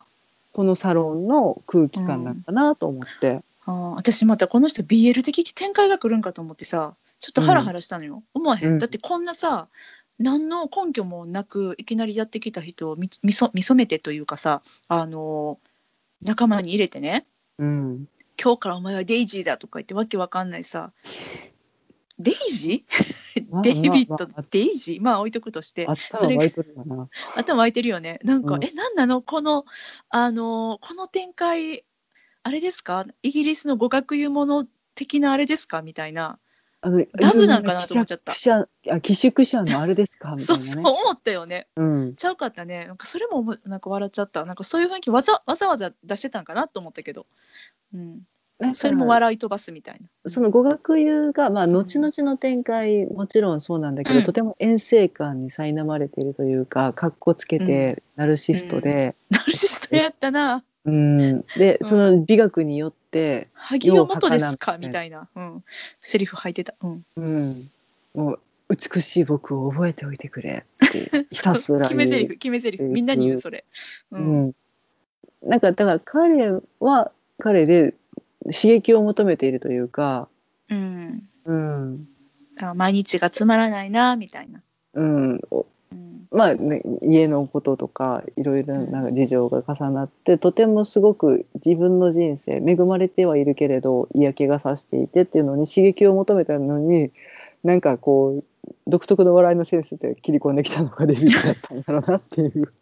このサロンの空気感なんかなと思って。あー私またこの人 BL 的展開が来るんかと思ってさちょっとハラハラしたのよ、思わへん、うん。だってこんなさ何の根拠もなくいきなりやってきた人を見見そ見初めてというかさあのー仲間に入れてね。うん、今日からお前はデイジーだとか言ってわけわかんないさデイジまあーデイビッド、まあデイジー？まあ置いとくとしてあったそれら湧いとるかな。頭湧いてるよね。なんか、うんえ、なんなの？この、あのこの展開、あれですか？イギリスの語学友もの的なあれですか？みたいな。あのラブなんかなと思っちゃった寄宿あ寄宿舎のあれですか？みたそいうなね。そう思ったよね。うん、ちゃうかったね。なんかそれもなんか笑っちゃった。なんかそういう雰囲気わざわざわざ出してたんかなと思ったけど。うん。それも笑い飛ばすみたいな。その語学友が、まあ、後々の展開もちろんそうなんだけど、うんとても遠征感に苛まれているというかかっこつけてナルシストで、ナルシストやったな。うんでうんその美学によって、萩尾元ですか？みたいな。うん。セリフ吐いてた。うん。うん、もう美しい僕を覚えておいてくれってひたすら 決め台詞。決め台詞。みんなに言う、それ。う。うんん、なんかだから彼は彼で刺激を求めているというか、うん。うんあ毎日がつまらないな、みたいな。うん、おうん。まあね、家のこととかいろいろな事情が重なってとてもすごく自分の人生恵まれてはいるけれど嫌気がさしていてっていうのに刺激を求めたのになんかこう独特の笑いのセンスで切り込んできたのがデビッドだったんだろうなっていう。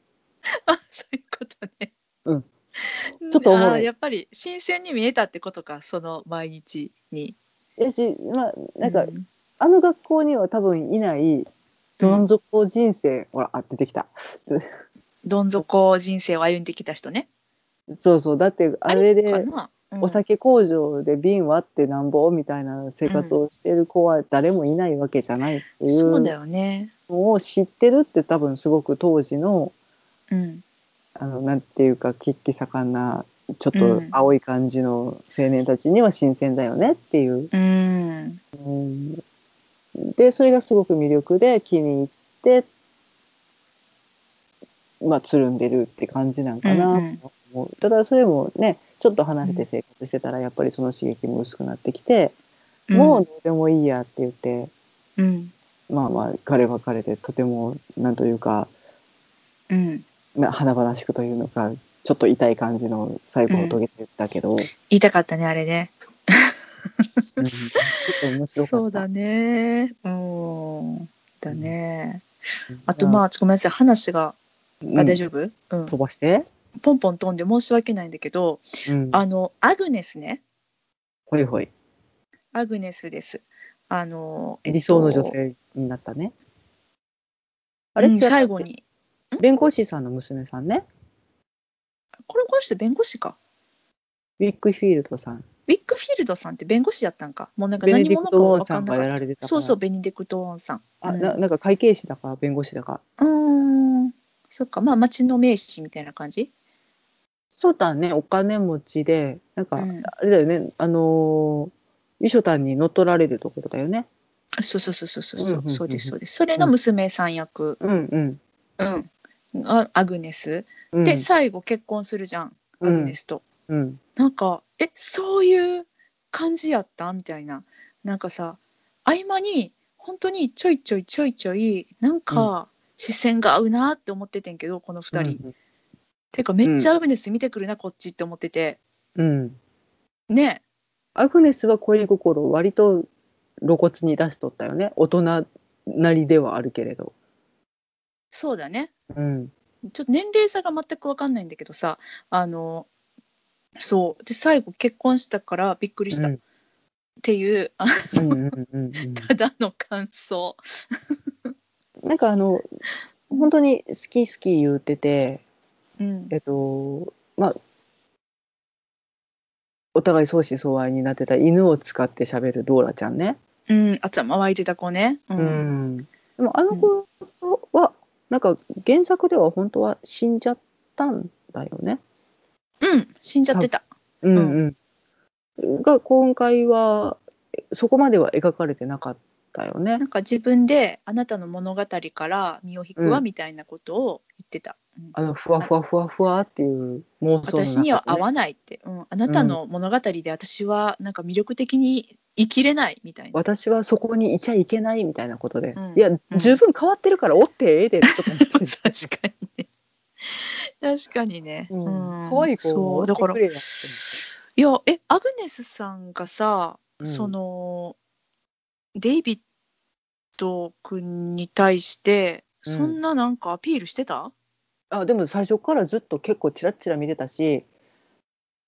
あそういうことね。うん ちょっと思うやっぱり新鮮に見えたってことかその毎日に。やし、まあ、なんか、うんあの学校には多分いないどん底人生、ほらあ出てきた どん底人生を歩んできた人ね。そうそうだってあれでお酒工場で瓶割ってなんぼみたいな生活をしてる子は誰もいないわけじゃないっていそうだうよね。のを知ってるって多分すごく当時のうん。あのなんていうか血気盛んなちょっとうん青い感じの青年たちには新鮮だよねっていう。うん。うんでそれがすごく魅力で気に入って、まあ、つるんでるって感じなんかなうんうんと思う、ただそれもねちょっと離れて生活してたらやっぱりその刺激も薄くなってきて、もうどうでもいいやって言ってうん。まあまあ彼は彼でとてもなんというかうん。な華々しくというのかちょっと痛い感じの最後を遂げてたけど、うん言いたかったねあれね。ちょっと面白かった。そうだね。うん。だね。うんあとまあちょっとごめんなさい話が、うんあ大丈夫？うん。飛ばして、ポンポン飛んで申し訳ないんだけど、うんあのアグネスね。ほいほい。アグネスです。あの、えっと理想の女性になったね。あれ、最後。に。弁護士さんの娘さんね。これこの人弁護士か。ウィックフィールドさん。ウィックフィールドさんって弁護士やったんか。もうなんか何者か分かんなかった。られてたから。そうそう、ベネディクト・ウォンさん。あ、うんななんか会計士だか弁護士だか。うーん。そっか、まあ町の名士みたいな感じ？そうだね、お金持ちで、なんか、うんあれだよね、あのー、遺書丹に乗っ取られるところだよね。そうそうそうそうそうそうですそうです。それの娘さん役、うんうん。うん、あアグネスうん、で最後結婚するじゃん、アグネスと。うん、なんかえそういう感じやったみたいななんかさ合間に本当にちょいちょいちょいちょいなんか視線が合うなって思っててんけどこの2人。てかめっちゃアグネス見てくるな、こっちって思っててうん。うん。ねアグネスは恋心を割と露骨に出しとったよね。大人なりではあるけれど。そうだねうん。ちょっと年齢差が全く分かんないんだけどさあのそうで最後結婚したからびっくりしたっうんていう、あうんうんうんうん。ただの感想。なんかあの、本当に好き好き言ってて、うんえっと、まあ、お互い相思相愛になってた犬を使って喋るドーラちゃんね。うん、頭湧いてた子ね。ううんん。でもあの子は、なんか原作では本当は死んじゃったんだよね。うん、死んじゃってた。うんうん。が今回はそこまでは描かれてなかったよね。な。んか自分であなたの物語から身を引くわうん。みたいなことを言ってた。うん。あのふわふわふわふわっていう妄想ね私には合わないって、うん、あなたの物語で私はなんか魅力的に生きれないみたいな。私はそこにいちゃいけないみたいなことで、うん。いや、ん。十分変わってるからおってええでとか確かにね。確かにね。うん。うん。可愛い子そうだから。いやえアグネスさんがさ、うん。そのデイビッド君に対してうん。そんななんかアピールしてた、あでも最初からずっと結構チラッチラ見てたし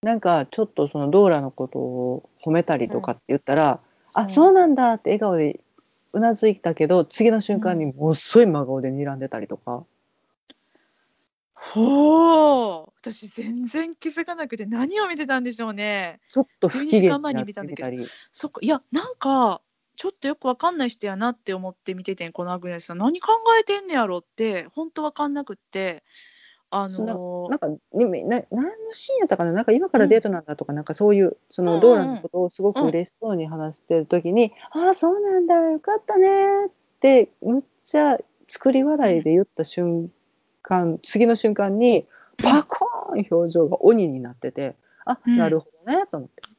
なんかちょっとそのドーラのことを褒めたりとかって言ったら「うん。あそうなんだ」って笑顔でうなずいたけど次の瞬間にもっそい真顔で睨んでたりとか、ほう。私全然気づかなくて何を見てたんでしょうね。ちょっと不機嫌12時間前に見たんだけど。なってみたりそっか。いやなんかちょっとよくわかんない人やなって思って見ててんこのアグネスさん。何考えてんねやろって本当わかんなくって。あそのなんかねな何のシーンやったかな？なんか今からデートなんだとか、なんかそういうそうん。うんのドーラのことをすごく嬉しそうに話してる時に「ああそうなんだよかったね」ってむっちゃ作り笑いで言った瞬間次の瞬間にパコーン表情が鬼になっててあ、うん。なるほどねと思って。そ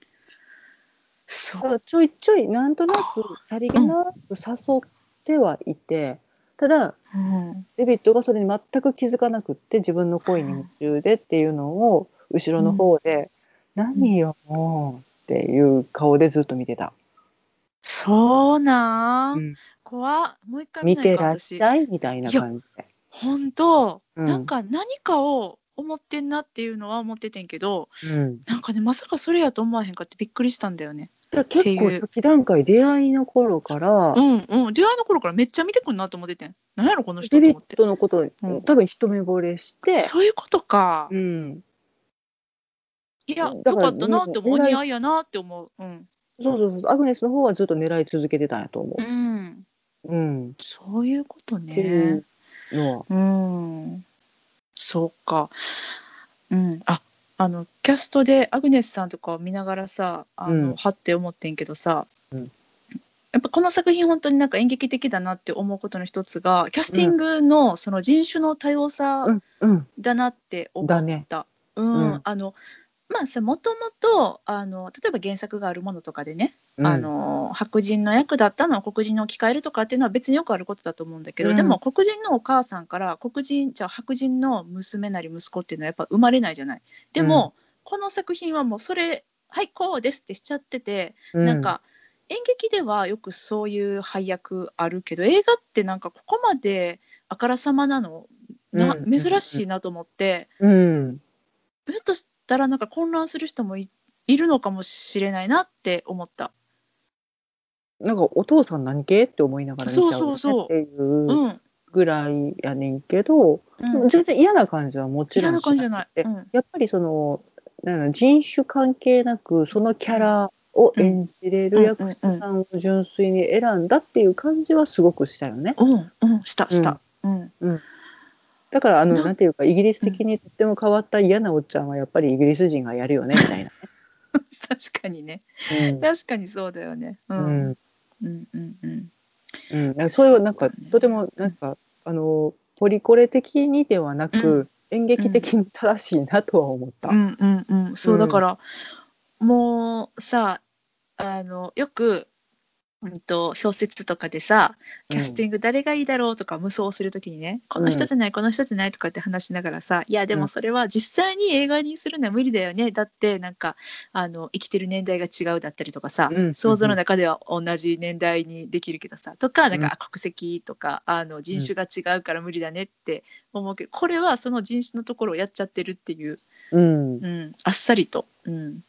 だからちょいちょいなんとなくさりげなく誘ってはいて、ただうん。デビッドがそれに全く気づかなくって自分の恋に夢中でっていうのを後ろの方で「何よもう」っていう顔でずっと見てた。そうなん、うん。怖っ。もう一回見見ないからてっしゃいみたいな感じで。本当、うん。なんか何かを思ってんなっていうのは思っててんけどうん、なんかねまさかそれやと思わへんかってびっくりしたんだよね。結構初期段階出会いの頃からうんうん。出会いの頃からめっちゃ見てくんなと思っててん。何やろこの人デビッと思って。ドのことにうん。多分一目惚れして、そういうことか、うん、いやよかったなって思う。お似合いやなって思う。うん、そうそうそうアグネスの方はずっと狙い続けてたんやと思う。ん、う。うん、そういうことっていうねのは。うんそうか。うん。ああのキャストでアグネスさんとかを見ながらさあの、うん。はって思ってんけどさ、うん。やっぱこの作品本当になんか演劇的だなって思うことの一つがキャスティングのその人種の多様さうん。うん。だなって思った。だね。うん。うん。あのまあさもともとあの例えば原作があるものとかでね、うん。あの白人の役だったのを黒人に置き換えるとかっていうのは別によくあることだと思うんだけど、うん。でも黒人のお母さんから黒人じゃあ白人の娘なり息子っていうのはやっぱ生まれないじゃない。でも、この作品はもうそれはいこうですってしちゃってて、うなんか演劇ではよくそういう配役あるけど映画ってなんかここまであからさまなのなうん。珍しいなと思って。うん。ひょっとしたらなんか混乱する人もいいるのかもしれないなって思った。なんかお父さん何系って思いながら見ちゃうよねそうそうそうっていううん。ぐらいやねんけど、うん、全然嫌な感じはもちろん嫌な感じじゃない。えうん。やっぱりそのなんだろう人種関係なくそのキャラを演じれる役者さんを純粋に選んだっていう感じはすごくしたよね。うん。うん。した、した。うん。だからあのななんていうかイギリス的にとっても変わった嫌なおっちゃんはやっぱりイギリス人がやるよねみたいな。確かにね。うん確かにそうだよね。う。うんんうん。うん。うん。うん、それはなんか、ねとてもなんかあのポリコレ的にではなく、うん演劇的に正しいなとは思った。うんうんうん、そううんだから、もうさあのよく、うん、と小説とかでさキャスティング誰がいいだろうとか無双するときにね、この人じゃないこの人じゃないとかって話しながらさいやでうん。もそれは実際に映画にするのは無理だよね。だってなんかあの生きてる年代が違うだったりとかさ、うん想像の中では同じ年代にできるけどさとかなんうん。かあ国籍とかあの人種が違うから無理だねって思うけどこれはその人種のところをやっちゃってるっていううん、うん、あっさりと、うん、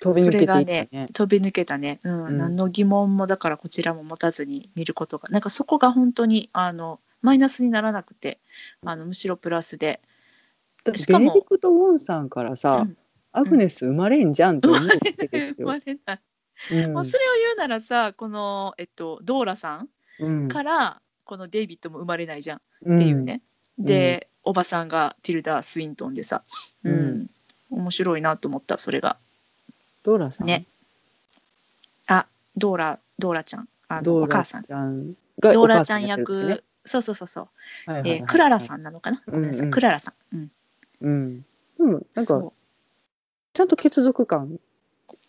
飛び抜けていったそれね。がね飛び抜けたね、うん。うん。何の疑問もだからこちらも持たずに見ることがなんかそこが本当にあのマイナスにならなくてあのむしろプラスで、しかもベネディクト・ウォンさんからさ、うん。アグネス生まれんじゃんと思うわけです生よ。まれない、それを言うならさこの、えっと、ドーラさんうん。からこのデイビッドも生まれないじゃんっていうね、で、おばさんがティルダ・スウィントンでさ、うん。面白いなと思ったそれが。ドーラさん、ね。あドーラドーラちゃん。あのお母さん。ドーラちゃん役、そうそうそうそう、ねはいはいはい。えークララさんなのかな、ごめんなさい、うんうんクララさん、うん、うん。でもなんかちゃんと血族感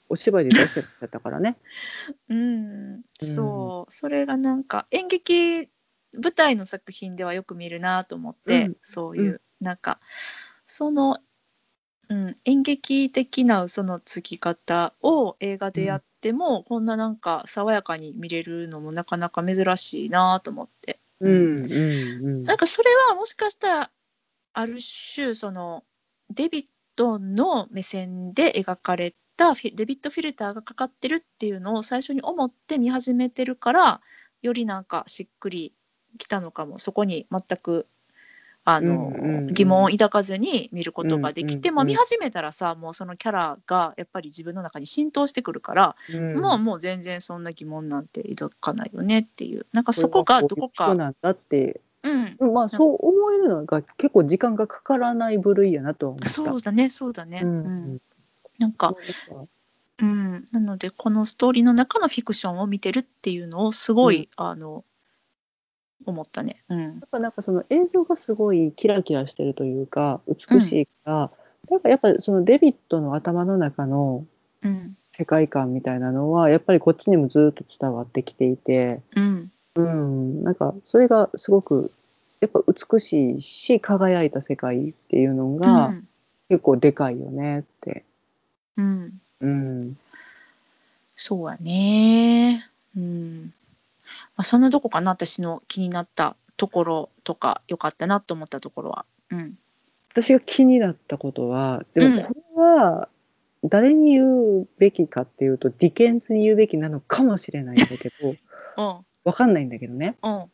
お芝居で出してたからね。うん、そう、それがなんか演劇舞台の作品ではよく見るなと思って、うん。そういう、なんかその、うん、演劇的な嘘のつき方を映画でやっても、こんななんか爽やかに見れるのもなかなか珍しいなと思って。うんうんうん。なんかそれはもしかしたらある種そのデビッドの目線で描かれたデビッドフィルターがかかってるっていうのを最初に思って見始めてるからよりなんかしっくりきたのかもそこに全くあの、うんうんうん。疑問を抱かずに見ることができて、うんうんうんまあ、見始めたらさもうそのキャラがやっぱり自分の中に浸透してくるから、うん。もうもう全然そんな疑問なんて抱かないよねっていう。なんかそこがどこか。なんだって。うん。まあそう思えるのが結構時間がかからない部類やなとは思った。そうだね、そうだね。ううん。んなんか、そううん、なので、このストーリーの中のフィクションを見てるっていうのをすごい、あの、思ったね。うん。やっぱなんかその映像がすごいキラキラしてるというか美しいから、なんかやっぱりそのデビッドの頭の中のうん。世界観みたいなのはやっぱりこっちにもずっと伝わってきていて、うん。うん、なんかそれがすごくやっぱ美しいし輝いた世界っていうのうがん。結構でかいよねって。うん。うんそうやね。うん。まあ、そんなとこかな、私の気になったところとか、良かったなと思ったところは。うん。私が気になったことはでもこれは誰に言うべきかっていうと、ディケンズに言うべきなのかもしれないんだけど うん。わかんないんだけどねうん。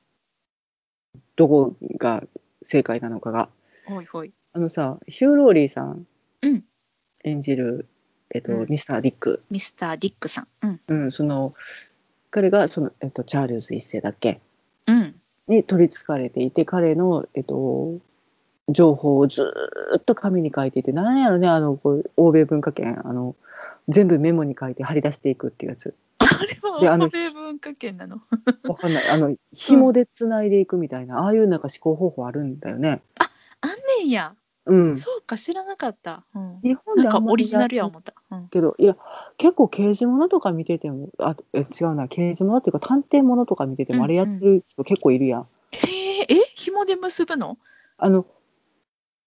どこが正解なのかが。ほいほい。あのさヒュー・ローリーさんうん演じる、えっとうんミスター・ディック、ミスター・ディックさん。うん。うん、その彼がその、えっと、チャールズ一世だっけ？うん。に取りつかれていて彼の、えっと、情報をずーっと紙に書いていて何やろねあのこう欧米文化圏あの全部メモに書いて貼り出していくっていうやつあれは欧米文化圏なの？わかんないあの紐でつないでいくみたいな、ああいうなんか思考方法あるんだよね。あんねんや。うん、そうか、知らなかった。うん。日本なんかであんまりオリジナルや思った。うん。けどいや結構刑事物とか見ててもあえ違うな刑事物っていうか探偵物とか見てても、うんあれやってる人結構いるやん。へえ、え、紐で結ぶの？あの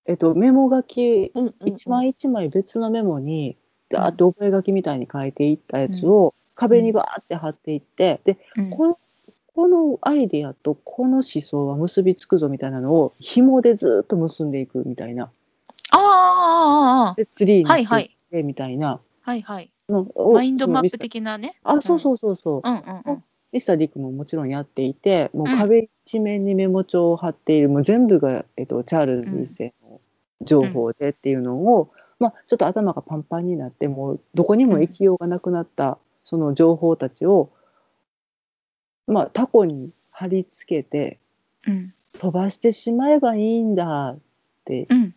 えっとメモ書きうんうんうん一枚一枚別のメモにダーッと覚書きみたいに書いていったやつを壁にバーって貼っていって、でうんこのこのアイデアとこの思想は結びつくぞみたいなのを紐でずっと結んでいくみたいな。ああああああでツリーにはいはい。していってみたいな、はいはい。のマインドマップ的なね。あそうそうそうそう、うんうんうん。ミスター・ディックももちろんやっていてもううん。壁一面にメモ帳を貼っている、もう全部が、えっと、チャールズ一世の情報でっていうのを、まあ、ちょっと頭がパンパンになってもうどこにも行きようがなくなったその情報たちを、まあ、タコに貼り付けてうん。飛ばしてしまえばいいんだって、うん。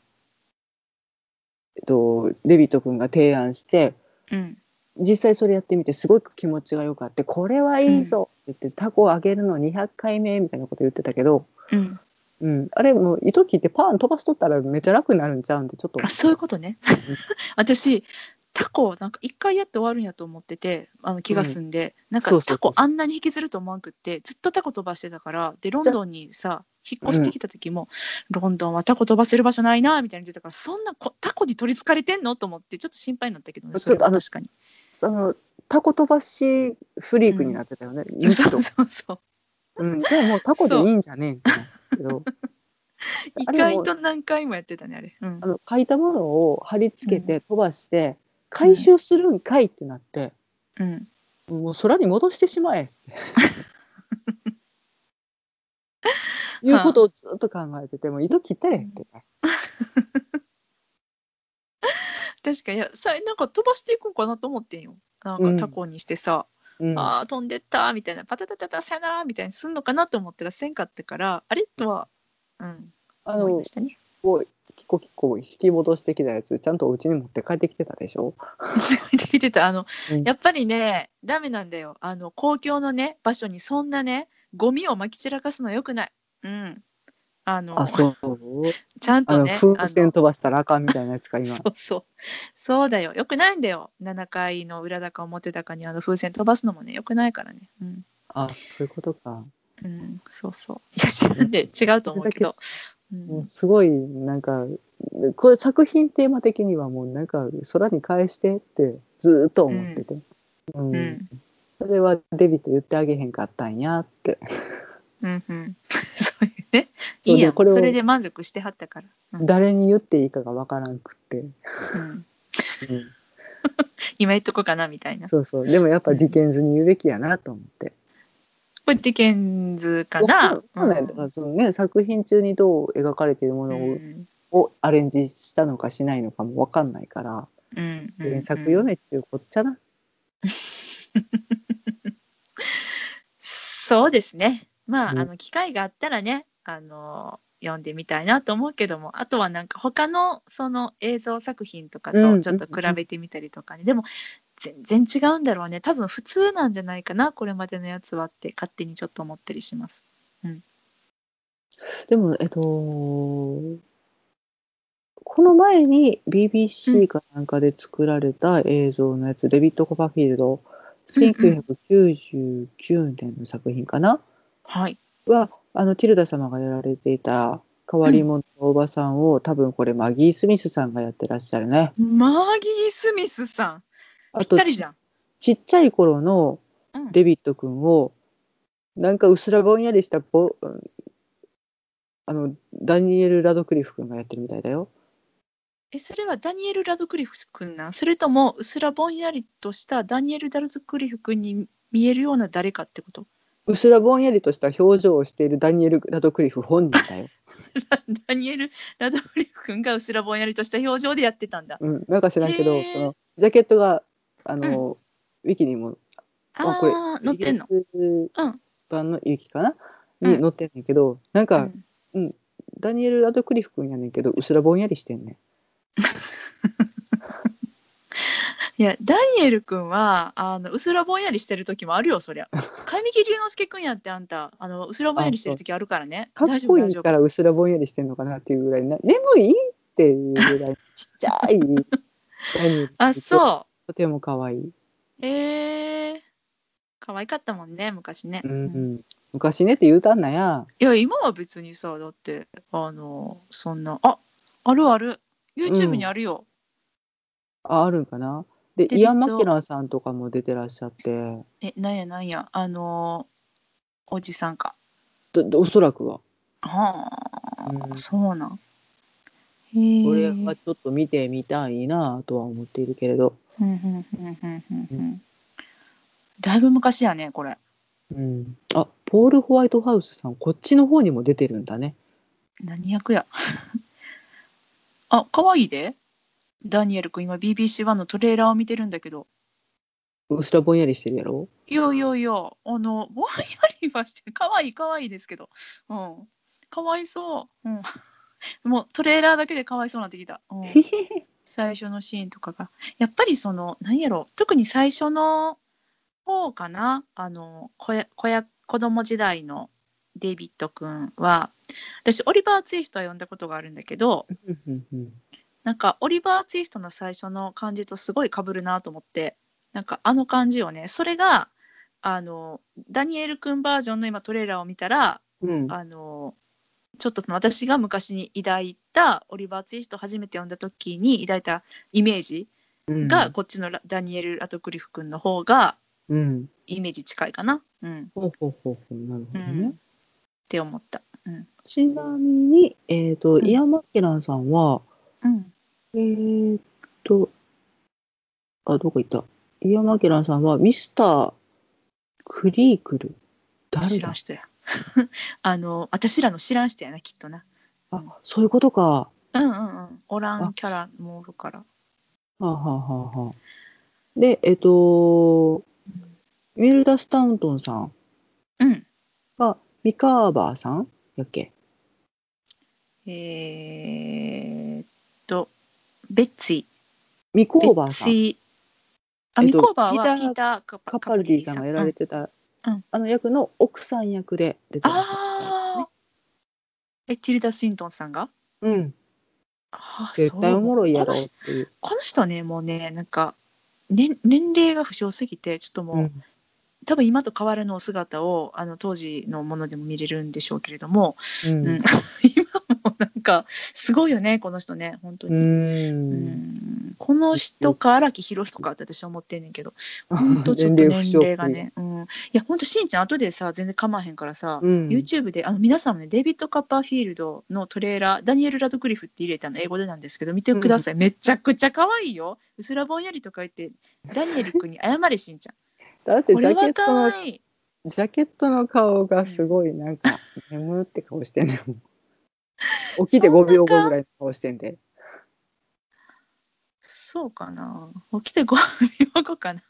えっと、デビット君が提案してうん。実際それやってみてすごく気持ちがよかってこれはいいぞって言って、タコをあげるの200回目みたいなこと言ってたけど、うん。うん、あれもう糸切ってパーン飛ばしとったらめっちゃ楽になるんちゃうんでちょっと。あそういうことね。私タコなんか一回やって終わるんやと思っててあの気が済んで、なんかそうそうそう。タコあんなに引きずると思わんくってずっとタコ飛ばしてたからでロンドンにさ引っ越してきた時も、ロンドンはタコ飛ばせる場所ないなみたいに言ってたからそんなこタコに取りつかれてんの？と思ってちょっと心配になったけどねそれは。確かに。あのタコ飛ばしフリークになってたよね、むしろそうそうそうう。ん、じゃあもうタコでいいんじゃね？えけど。意外と何回もやってたねあれ。うん。あの書いたものを貼り付けて飛ばして、回収するんかいってなって、うん。もう空に戻してしまえ。いうことをずっと考えてても糸切ったれって。ね 確かに。いやさなんか飛ばしていこうかなと思ってんよ。なんかタコにしてさ、うん。あー飛んでったみたいな。パタタタタさよならみたいにすんのかなと思ったらせんかったからあれとは、うん、あの思いましたね。こうキコキコ引き戻してきたやつちゃんとお家に持って帰ってきてたでしょ、聞いてたあの、うん。やっぱりねダメなんだよ。あの公共のね場所にそんなねゴミをまき散らかすのよくない。うん。あのあそう？ちゃんとね風船飛ばしたらあかんみたいなやつか今。そうそう。そうだよ。よくないんだよ。7階の裏高表高にあの風船飛ばすのもねよくないからね。うん、あそういうことか、うん、そうそう。いや知らんで違うと思うけど、うんもうすごいなんかこれ作品テーマ的にはもうなんか空に返してってずーっと思ってて、うん。うん。それはデビット言ってあげへんかったんやって。うんうん、そういいいやれをそれで満足してはったから、うん。誰に言っていいかがわからんくって、うん、うん。今言っとこうかなみたいな。こそうそう。でもやっぱディケンズに言うべきやなと思って。れディケンズかな？わかんないだからそのね作品中にどう描かれているもうのを,、ん。をアレンジしたのかしないのかもわかんないから、うんうん原作読めっていうこっちゃな。そうですね。まあ,、うん。あの機会があったらねあの読んでみたいなと思うけどもあとはなんか他のその映像作品とかうんとちょっと比べてみたりとかね、でも全然違うんだろうね。多分普通なんじゃないかなこれまでのやつはって勝手にちょっと思ったりします。でもえっとこの前に BBC かなんかで作られた映像のやつ、デビッド・コパフィールドうんうん。1999年の作品かな、はい、はあのティルダ様がやられていた変わり者のおばさんを、多分これマギー・スミスさんがやってらっしゃるね。マギー・スミスさんぴっあとたりじゃん。ちっちゃい頃のうんデビッド君をなんかうすらぼんやりしたぼあのダニエル・ラドクリフ君がやってるみたいだよ。えそれはダニエル・ラドクリフ君なん？それともうすらぼんやりとしたダニエル・ラドクリフ君に見えるような誰かってこと？うすらぼんやりとした表情をしているダニエル・ラドクリフ本人だよ。ダニエル・ラドクリフ君がうすらぼんやりとした表情でやってたんだ。うん、なんか知らんけど、そのジャケットがあの、ウィキにもあこれあ載ってんの？うん版のウィキかな、うんに載ってんねんけどなんうか、んダニエル・ラドクリフ君やねんけどうすらぼんやりしてんねん。いやダニエル君はあのうすらぼんやりしてる時もあるよそりゃ。神木隆之介君やってあんたあのうすらぼんやりしてる時あるからね。かっ大丈こいいか。らうすらぼんやりしてんのかなっていうぐらいな眠いっていうぐらいちっちゃい あそとても可愛い、う。えー、可愛かったもんね昔ね。うんううん。ん、昔ねって言うたんなや。いや今は別にさだってあのそんなああるある。YouTube にあるよ。ああるんかな。でイアン・マッケランさんとかも出てらっしゃって。えなんやなんや。あのおじさんか。おそらくは。はあ、うん。そうなん。これはちょっと見てみたいなとは思っているけれどうんうんうんうんうんうん。だいぶ昔やねこれ。うん、あポール・ホワイトハウスさんこっちの方にも出てるんだね。何役や。あ可愛いで。ダニエル君今 BBC1 のトレーラーを見てるんだけど。うすらぼんやりしてるやろ？いやいやいやあのぼんやりはしてる可愛い可愛いですけど。うん。かわいそう、うん、もうトレーラーだけでかわいそうになってきた、うん 最初のシーンとかが。やっぱりその何やろ特に最初の方かな。あの子や子や子供時代のデイビッド君は私オリバー・ツイストは読んだことがあるんだけどなんかオリバー・ツイストの最初の感じとすごい被るなと思ってなんかあの感じをねそれがあのダニエル君バージョンの今トレーラーを見たらうん。あのちょっと私が昔に抱いたオリバー・ツイストを初めて読んだ時に抱いたイメージうん。がこっちのラダニエル・ラトクリフ君の方がうん。イメージ近いかな、うん。ほうほうほうほう。なるほどうん、ね。って思った。うん。ちなみに、えっ、と、ん。イアン・マッケランさんは、うん、えーっと、あ、どこ行った？イアン・マッケランさんは、ミスター・クリークル。誰だ？知らん人や。あの私らの知らん人やなきっとな。あ、そういうことか。はうんうんうん。おらんキャラもおるから。あ、はあはあはあ、で、えっ、と、ミルダ・スタウントンさんうん。が、ミカーバーさんやっけ？えー、っとベッツィ。ミコーバーさん。あ、えっとミコーバーはギターカカパルディさんがやられて。てた、うん。あの役の奥さん役で出てらっ。え、ティルダ・スウィントンさんが？うん、あー絶対おもろいやろ。っこの人ていう。この人ね、もうね、なんか、年年齢が不詳すぎて、ちょっともう、うん。多分今と変わらぬお姿をあの当時のものでも見れるんでしょうけれども、うん。うん。今 かすごいよねこの人ね本当うに、うん。ん。この人か荒木博彦かって私は思ってんねんけど 本当ちょっと年齢がね、うん、いや本当しんちゃん後でさ全然構わへんからさ、うん。YouTube であの皆さんもねデイビッド・カッパーフィールドのトレーラーダニエル・ラドクリフって入れたの英語でなんですけど見てください、めちゃくちゃ可愛いよ。うすらぼんやりとか言ってダニエル君に謝れしんちゃん。だってこれはジャケットの可愛いジャケットの顔がすごいなんか眠って顔してんねん 起きて5秒後ぐらいの顔してんで。そうかな。起きて5秒後かな。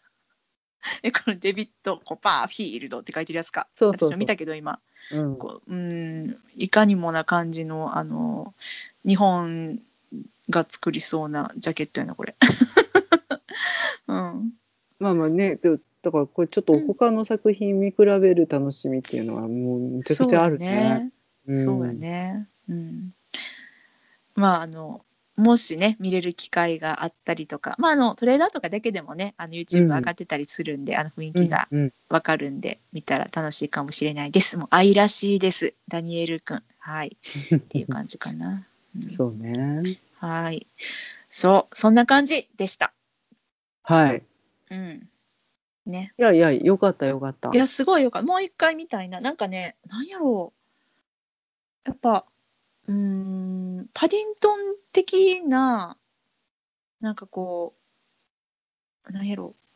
えこのデビッド・コパーフィールドって書いてるやつか。そうそうそう。私も見たけど今。うん。こううん。いかにもな感じのあの日本が作りそうなジャケットやなこれ。うん。まあまあね。でだからこれちょっと他の作品見比べる楽しみっていうのはもうめちゃくちゃあるね。そうやね。うん。まああのもしね見れる機会があったりとか、まああのトレーラーとかだけでもね、あの YouTube 上がってたりするんで、あの雰囲うん気がうんわかるんで、見たら楽しいかもしれないです。もう愛らしいです、ダニエル君。はい。っていう感じかな。うんそうね。はい。そう、そんな感じでした。はい。うん。ね。いやいやよかったよかったい。や、すごいよかった。もう一回みたいな。なんかね、なんやろう。やっぱ、うーん、パディントン的な、なんかこう、なんやろ。う。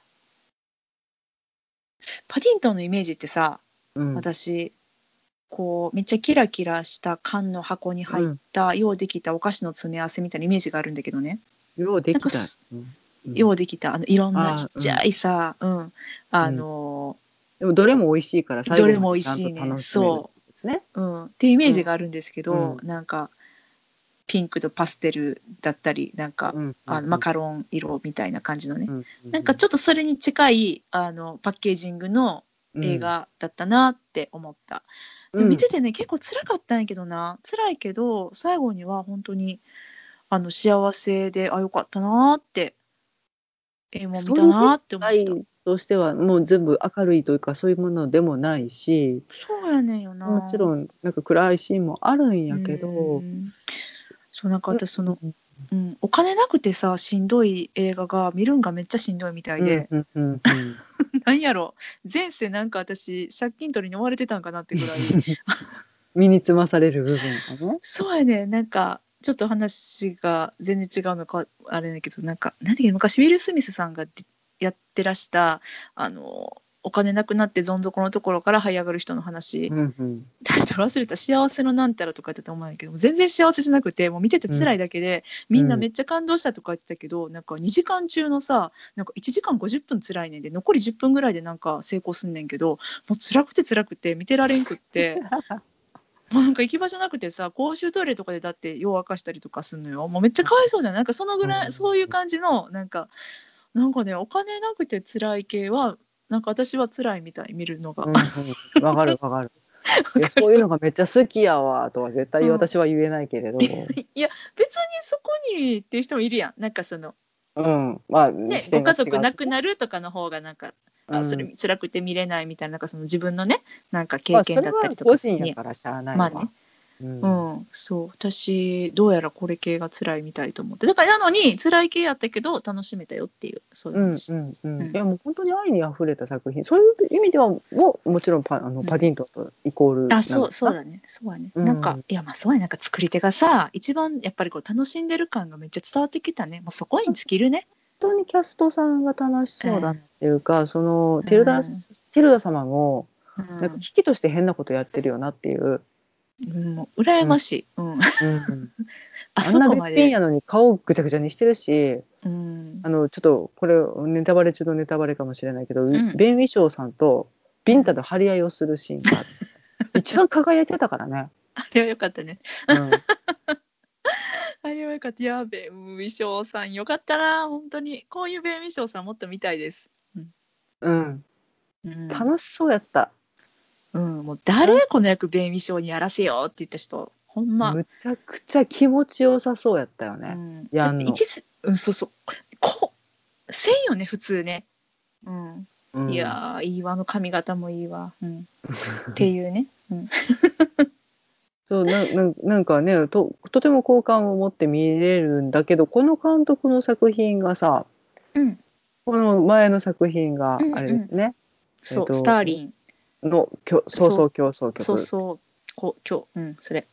パディントンのイメージってさ、うん。私、こう、めっちゃキラキラした缶の箱に入った、ようできたお菓子の詰め合わせみたいなイメージがあるんだけどね。ようできた。うん。ようできた、あの、いろんなちっちゃいさ、うん、あのでもどれも美味しいからどれも美味しいねまでちゃんと楽しめるですね。うん、っていうイメージがあるんですけど、うなんかピンクとパステルだったりなんか、うんあのマカロン色みたいな感じのね、うんなんかちょっとそれに近いあのパッケージングの映画だったなって思った、でも見ててね結構辛かったんやけどな。辛いけど最後には本当にあの幸せであよかったなって映画見たなって思った。愛としてはもう全部明るいというかそういうものでもないしそうやねんよな。もちろんなんか暗いシーンもあるんやけど、うんそうなんか私その、うん、お金なくてさしんどい映画が見るんがめっちゃしんどいみたいで、うんうんうん なんやろ。前世なんか私借金取りに追われてたんかなってぐらい。身につまされる部分がね。そうやね。なんかちょっと話が全然違うのかあれだけどなんか何だっけ昔ウィル・スミスさんがやってらしたあのお金なくなってどん底のところから這い上がる人の話、うんうん。タイトル忘れた幸せのなんたらとか言ってたと思うんだけど全然幸せじゃなくてもう見てて辛いだけで、みんなめっちゃ感動したとか言ってたけど、なんか2時間中のさなんか1時間50分辛いねんで残り10分ぐらいでなんか成功すんねんけどもう辛くて辛くて見てられんくって。もうなんか行き場所なくてさ公衆トイレとかでだって夜明かしたりとかすんのよ。もうめっちゃかわいそうじゃん。なんかそのぐらい、うん。そういう感じのなんかなんかねお金なくて辛い系はなんか私は辛いみたい見るのが、うんうん。わかるわかる。そういうのがめっちゃ好きやわとは絶対私は言えないけれど、いや別にそこにっていう人もいるやん。なんかそのうん、まあ、ねご家族亡くなるとかの方がなんか、あそれ辛くて見れないみたいななんかその自分のねなんか経験だったりとか。まあ、それは個人にやからしゃあないわ。まあねうん。うん、そう。私どうやらこれ系が辛いみたいと思って。だからなのに辛い系やったけど楽しめたよっていうそういううん話、うんうん。うん。いやもう本当に愛にあふれた作品。そういう意味ではもうもちろんパあのうん。パディントンとイコールあそうそうだね。そうだね、うん。なんかいやまあそうやなんか作り手がさ一番やっぱりこう楽しんでる感がめっちゃ伝わってきたね。もうそこに尽きるね。本当にキャストさんが楽しそうだなっていうか、そのティルダ、うん。ティルダ様もうん。なんか危機として変なことやってるよなっていう、うん、羨ましい、うん。うん。あそこまで。やのに顔ぐちゃぐちゃにしてるしうん。あのちょっとこれネタバレ中のネタバレかもしれないけど、ん。ベン・ウィショーさんとビンタと張り合いをするシーンがあって一番輝いてたからね。あれはよかったね。うん。あれはよかった。やべえウィショーさんよかったな本当に。こういうベンウィショーさんもっと見たいです、うん、うん、楽しそうやった。うん、もう誰この役ベンウィショーにやらせようって言った人ほんま、むちゃくちゃ気持ちよさそうやったよね。うん、やんの。一時うんそうそう。こうせんよね普通ね。うん。うん。いやーいいわあの髪型もいいわ、うん、っていうね、うん、そうなななんかねととても好感を持って見れるんだけどこの監督の作品がさうん、この前の作品がうんうん。あれですね、そう、えっとスターリンのきょそうそう競争曲。そうそうこう今日うんそれ。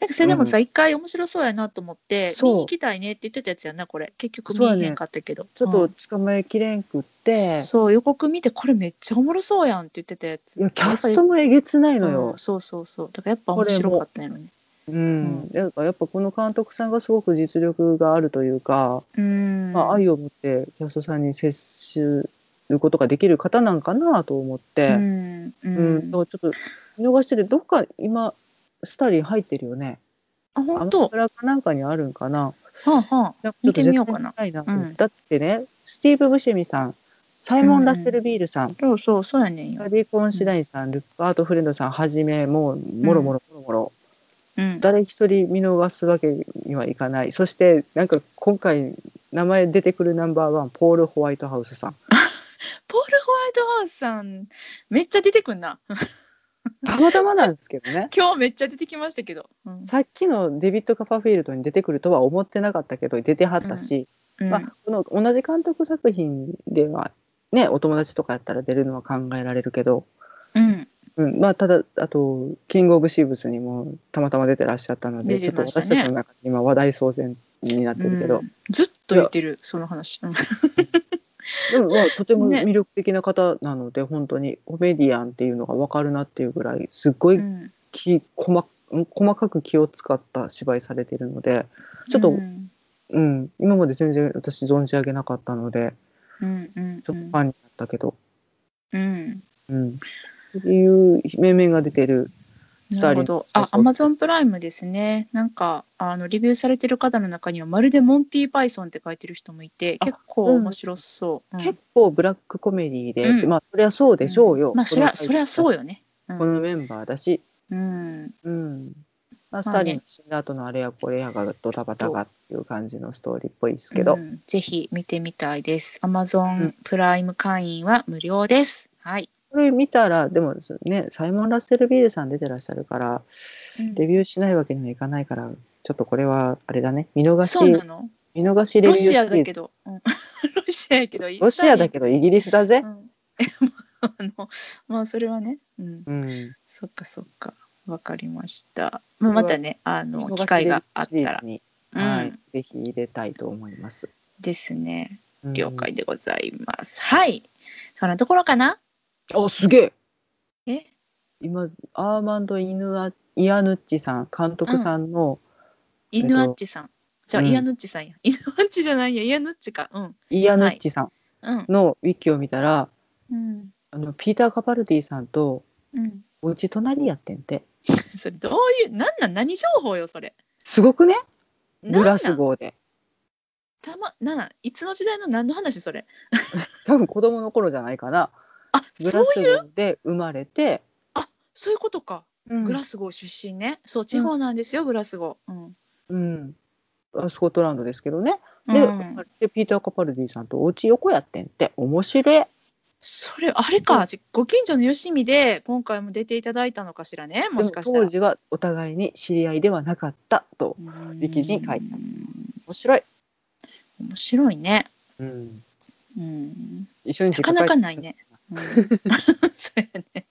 なんかそれでもさ、一回面白そうやなと思って見に行きたいねって言ってたやつやんなこれ。結局見えへん。かったけど、ちょっとうん捕まえきれんくって、そう予告見てこれめっちゃおもろそうやんって言ってたやつ。いやキャストもえげつないのうよん、。そうそうそう。だからやっぱ面白かったんやろね。うん、だからやっぱこの監督さんがすごく実力があるというか、うん。まあ、愛を持ってキャストさんに接することができる方なんかなと思って、うん。ううん。ちょっと見逃しててどっか今スターリン入ってるよね。アマあ本当？プラかなんかにあるんかな。はあはあ。見てみようかな。うん。だってねスティーブ・ブシェミさんサイモン・ラッセル・ビールさん、そうそうそうやねんよ。ガディ・コンシダインさん、ルック・アート・フレンドさんはじめもうもろもろもろもろ、うん。誰一人見逃すわけにはいかない。そしてなんか今回名前出てくるナンバーワンポール・ホワイトハウスさん ポール・ホワイトハウスさんめっちゃ出てくんな。たまたまなんですけどね。今日めっちゃ出てきましたけど、うん。さっきのデビッド・カパーフィールドに出てくるとは思ってなかったけど出てはったし、うん。まあ、この同じ監督作品ではねお友達とかやったら出るのは考えられるけど、うん。うん。まあ、ただあとキング・オブ・シーブスにもたまたま出てらっしゃったので、出ちょっと私たちの中で今話題騒然になってるけど、うん。ずっと言ってるその話、うん でもまあとてもね。魅力的な方なので、本当にコメディアンっていうのが分かるなっていうぐらいすっごいうん。気細細かく気を使った芝居されているのでちょっとうん。うん、今まで全然私存じ上げなかったのでうんうん。ちょっとファンになったけど、うん。うん。っていう面々が出てるなるほど。あ、アマゾンプライムですね。なんか、あの、レビューされてる方の中には、まるでモンティーパイソンって書いてる人もいて、あ結構面白そう。うん結構ブラックコメディで、うんまあそりゃそうでしょうよ、んまあ、そりゃ、そりゃそうよね。うんこのメンバーだし、うん。うんまあ、スターリン死んだ後のあれやこれやがドタバタがっていう感じのストーリーっぽいですけど、うんぜひ見てみたいです。アマゾうんンプライム会員は無料です。はい。これ見たらでもねサイモン・ラッセル・ビールさん出てらっしゃるからうん。レビューしないわけにはいかないからちょっとこれはあれだね。見逃しそうなの？見逃しレビューロシアだけど。うん。ロシアやけど、ロシアだけどイギリスだぜ。う。ん。あのまあそれはね、うん、うん、そっかそっか。わかりました、まあ、またねあの機会があったら、はい。うん、ぜひ入れたいと思います。ですね。うん。了解でございます。はい。そんなところかな？あすげええ？今アーマンド・イヌアイアヌッチさん監督さんの、イヌアッチさん。じゃあ、うんイアヌッチさんや。イヌアッチじゃないや。イアヌッチか。うん。イアヌッチさんうん。のウィキを見たら、うん。あのピーター・カパルディさんとうん。おうち隣やってんて それどういう、なんなん、何情報よ、それ。すごくね？グラスゴーでたま、なんなん、いつの時代の何の話、それ？多分子供の頃じゃないかなあ、グラスそういう、ゴーで生まれて、そういうことか。うん。グラスゴー出身ね。そう、地方なんですよ、グラスゴー。うん。うん。あスコットランドですけどね。で,、うん。でピーター・カパルディさんとお家横やってんって。面白い。それ、あれか、じご近所のよしみで、今回も出ていただいたのかしらね、もしかしたら。当時はお互いに知り合いではなかった。とウィキに書いてあるうん面白い、面白いね。うん、うん。一緒になかなかないね。うん そうやね。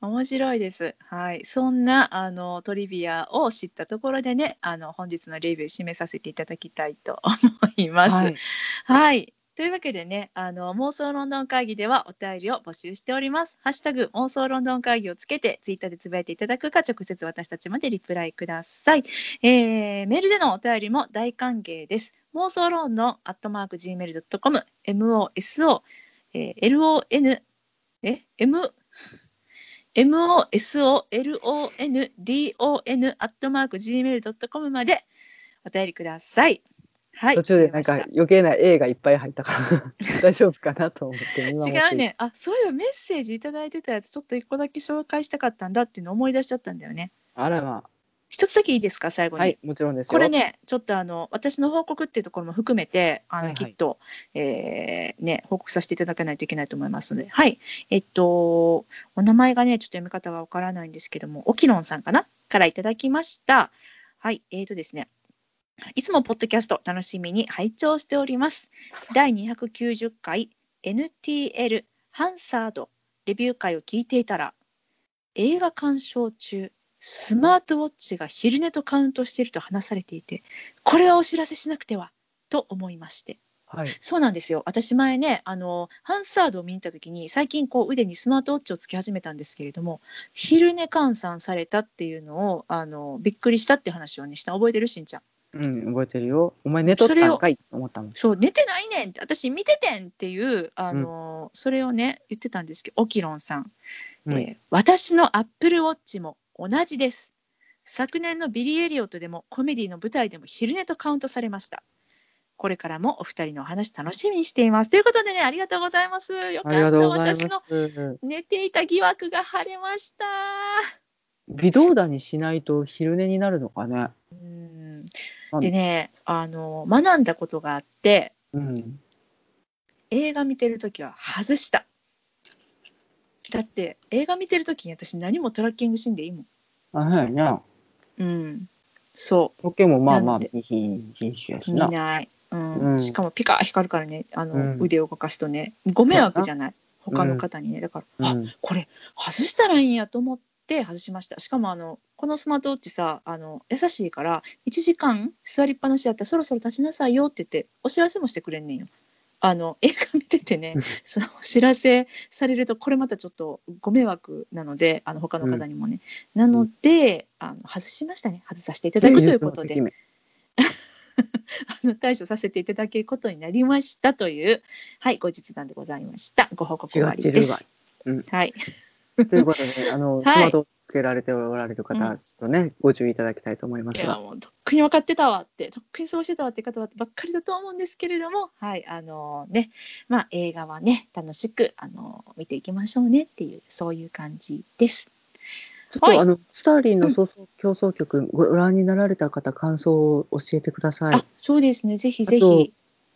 面白いです。はい、そんなあのトリビアを知ったところでね、あの本日のレビュー締めさせていただきたいと思います。はいはい。というわけでね、あの妄想ロンドン会議ではお便りを募集しております。ハッシュタグ妄想ロンドン会議をつけてツイッターでつぶやいていただくか直接私たちまでリプライください。えーメールでのお便りも大歓迎です。妄想ロンドンアットマーク gmail.com moso、えー lon え？M mosolondon アットマーク gmail.com までお便りください。はい。途中でなんか余計な A がいっぱい入ったから 大丈夫かなと思って違うね。あ、そういえばメッセージいただいてたやつちょっと一個だけ紹介したかったんだっていうのを思い出しちゃったんだよね。あらま一つだけいいですか最後に。あはいもちろんですよこれね、ちょっとあの私の報告っていうところも含めて、あの、はいはいきっと、えーね、報告させていただかないといけないと思いますので、はい、えっと、お名前がね、ちょっと読み方がわからないんですけども、オキロンさんかな？からいただきました。はい、えーとですね、いつもポッドキャスト楽しみに拝聴しております。第290回 NTL ハンサードレビュー会を聞いていたら、映画鑑賞中、スマートウォッチが昼寝とカウントしていると話されていて、これはお知らせしなくてはと思いまして。はいそうなんですよ。私前ね、あの、ハンサードを見に行った時に、最近こう腕にスマートウォッチをつけ始めたんですけれども、昼寝換算されたっていうのを、あの、びっくりしたって話をね、した覚えてる？しんちゃん。うん覚えてるよお前寝とったんかいと思ったもんそう、寝てないねんって、私見ててんっていう、あの、それをね、言ってたんですけど、オキロンさん。うんえー私のアップルウォッチも同じです。昨年のビリー・エリオットでもコメディの舞台でも昼寝とカウントされました。これからもお二人のお話楽しみにしています。ということでね、ありがとうございます。よかった。私の寝ていた疑惑が晴れました。微動だにしないと昼寝になるのかねうんうんでね、あの、学んだことがあって、うん映画見てるときは外した。だって映画見てるときに私何もトラッキングしんでいいもん。あはいなうん。そ時計もまあまあなんで見ひん人種やう、見しなない。うんうんしかもピカ光るからね、あの、うん腕を動かすとね、ご迷惑じゃない。他の方にね。だから、あうんこれ外したらいいんやと思って外しました。しかもあの、このスマートウォッチさ、あの、優しいから、1時間座りっぱなしだったらそろそろ立ちなさいよって言って、お知らせもしてくれんねんよ。あの、映画見ててね、そのお知らせされると、これまたちょっとご迷惑なので、あの、他の方にもね。なので、あの、外しましたね。外させていただくということで。芸術のあの対処させていただけることになりましたという、はい、後日談でございました。ご報告終わりで気がす。はい。姫ということであの、はいスマートつけられておられる方、うん。ちょっとねご注意いただきたいと思いまいや、すがもうとっくに分かってたわって、とっくにそうしてたわって方ばっかりだと思うんですけれども、はい、あのね、まあ映画はね、楽しく、あの見ていきましょうねっていう、そういう感じです。ちょっと、はい。あのスターリンの競争競争曲ご覧になられた方感想を教えてください。あ、そうですね、ぜひぜあとひ。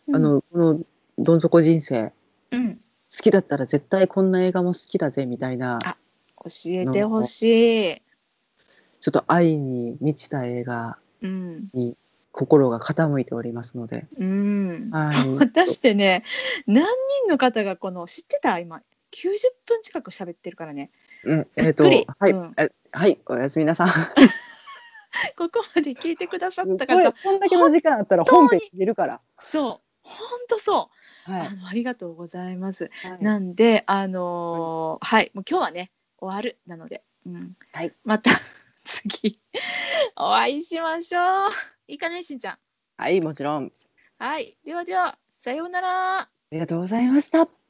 うん。あ、のこのどん底人生。うん、好きだったら絶対こんな映画も好きだぜみたいな。あ教えてほしい。ちょっと愛に満ちた映画うん、に心が傾いておりますので、うん。はい、私ってね何人の方がこの知ってた？今90分近く喋ってるからね。うん、えっ、とびっくり。はい、うん。えはいおやすみなさん。ここまで聞いてくださった方こんだけの時間あったら本編出るから。そう。本当そう、はい。あのありがとうございます。はい。なんであのーはい、もう今日はね終わるなので、うんはいまた 次お会いしましょう。いいかねしんちゃん。はい、もちろん。はい、ではではさようなら。ありがとうございました。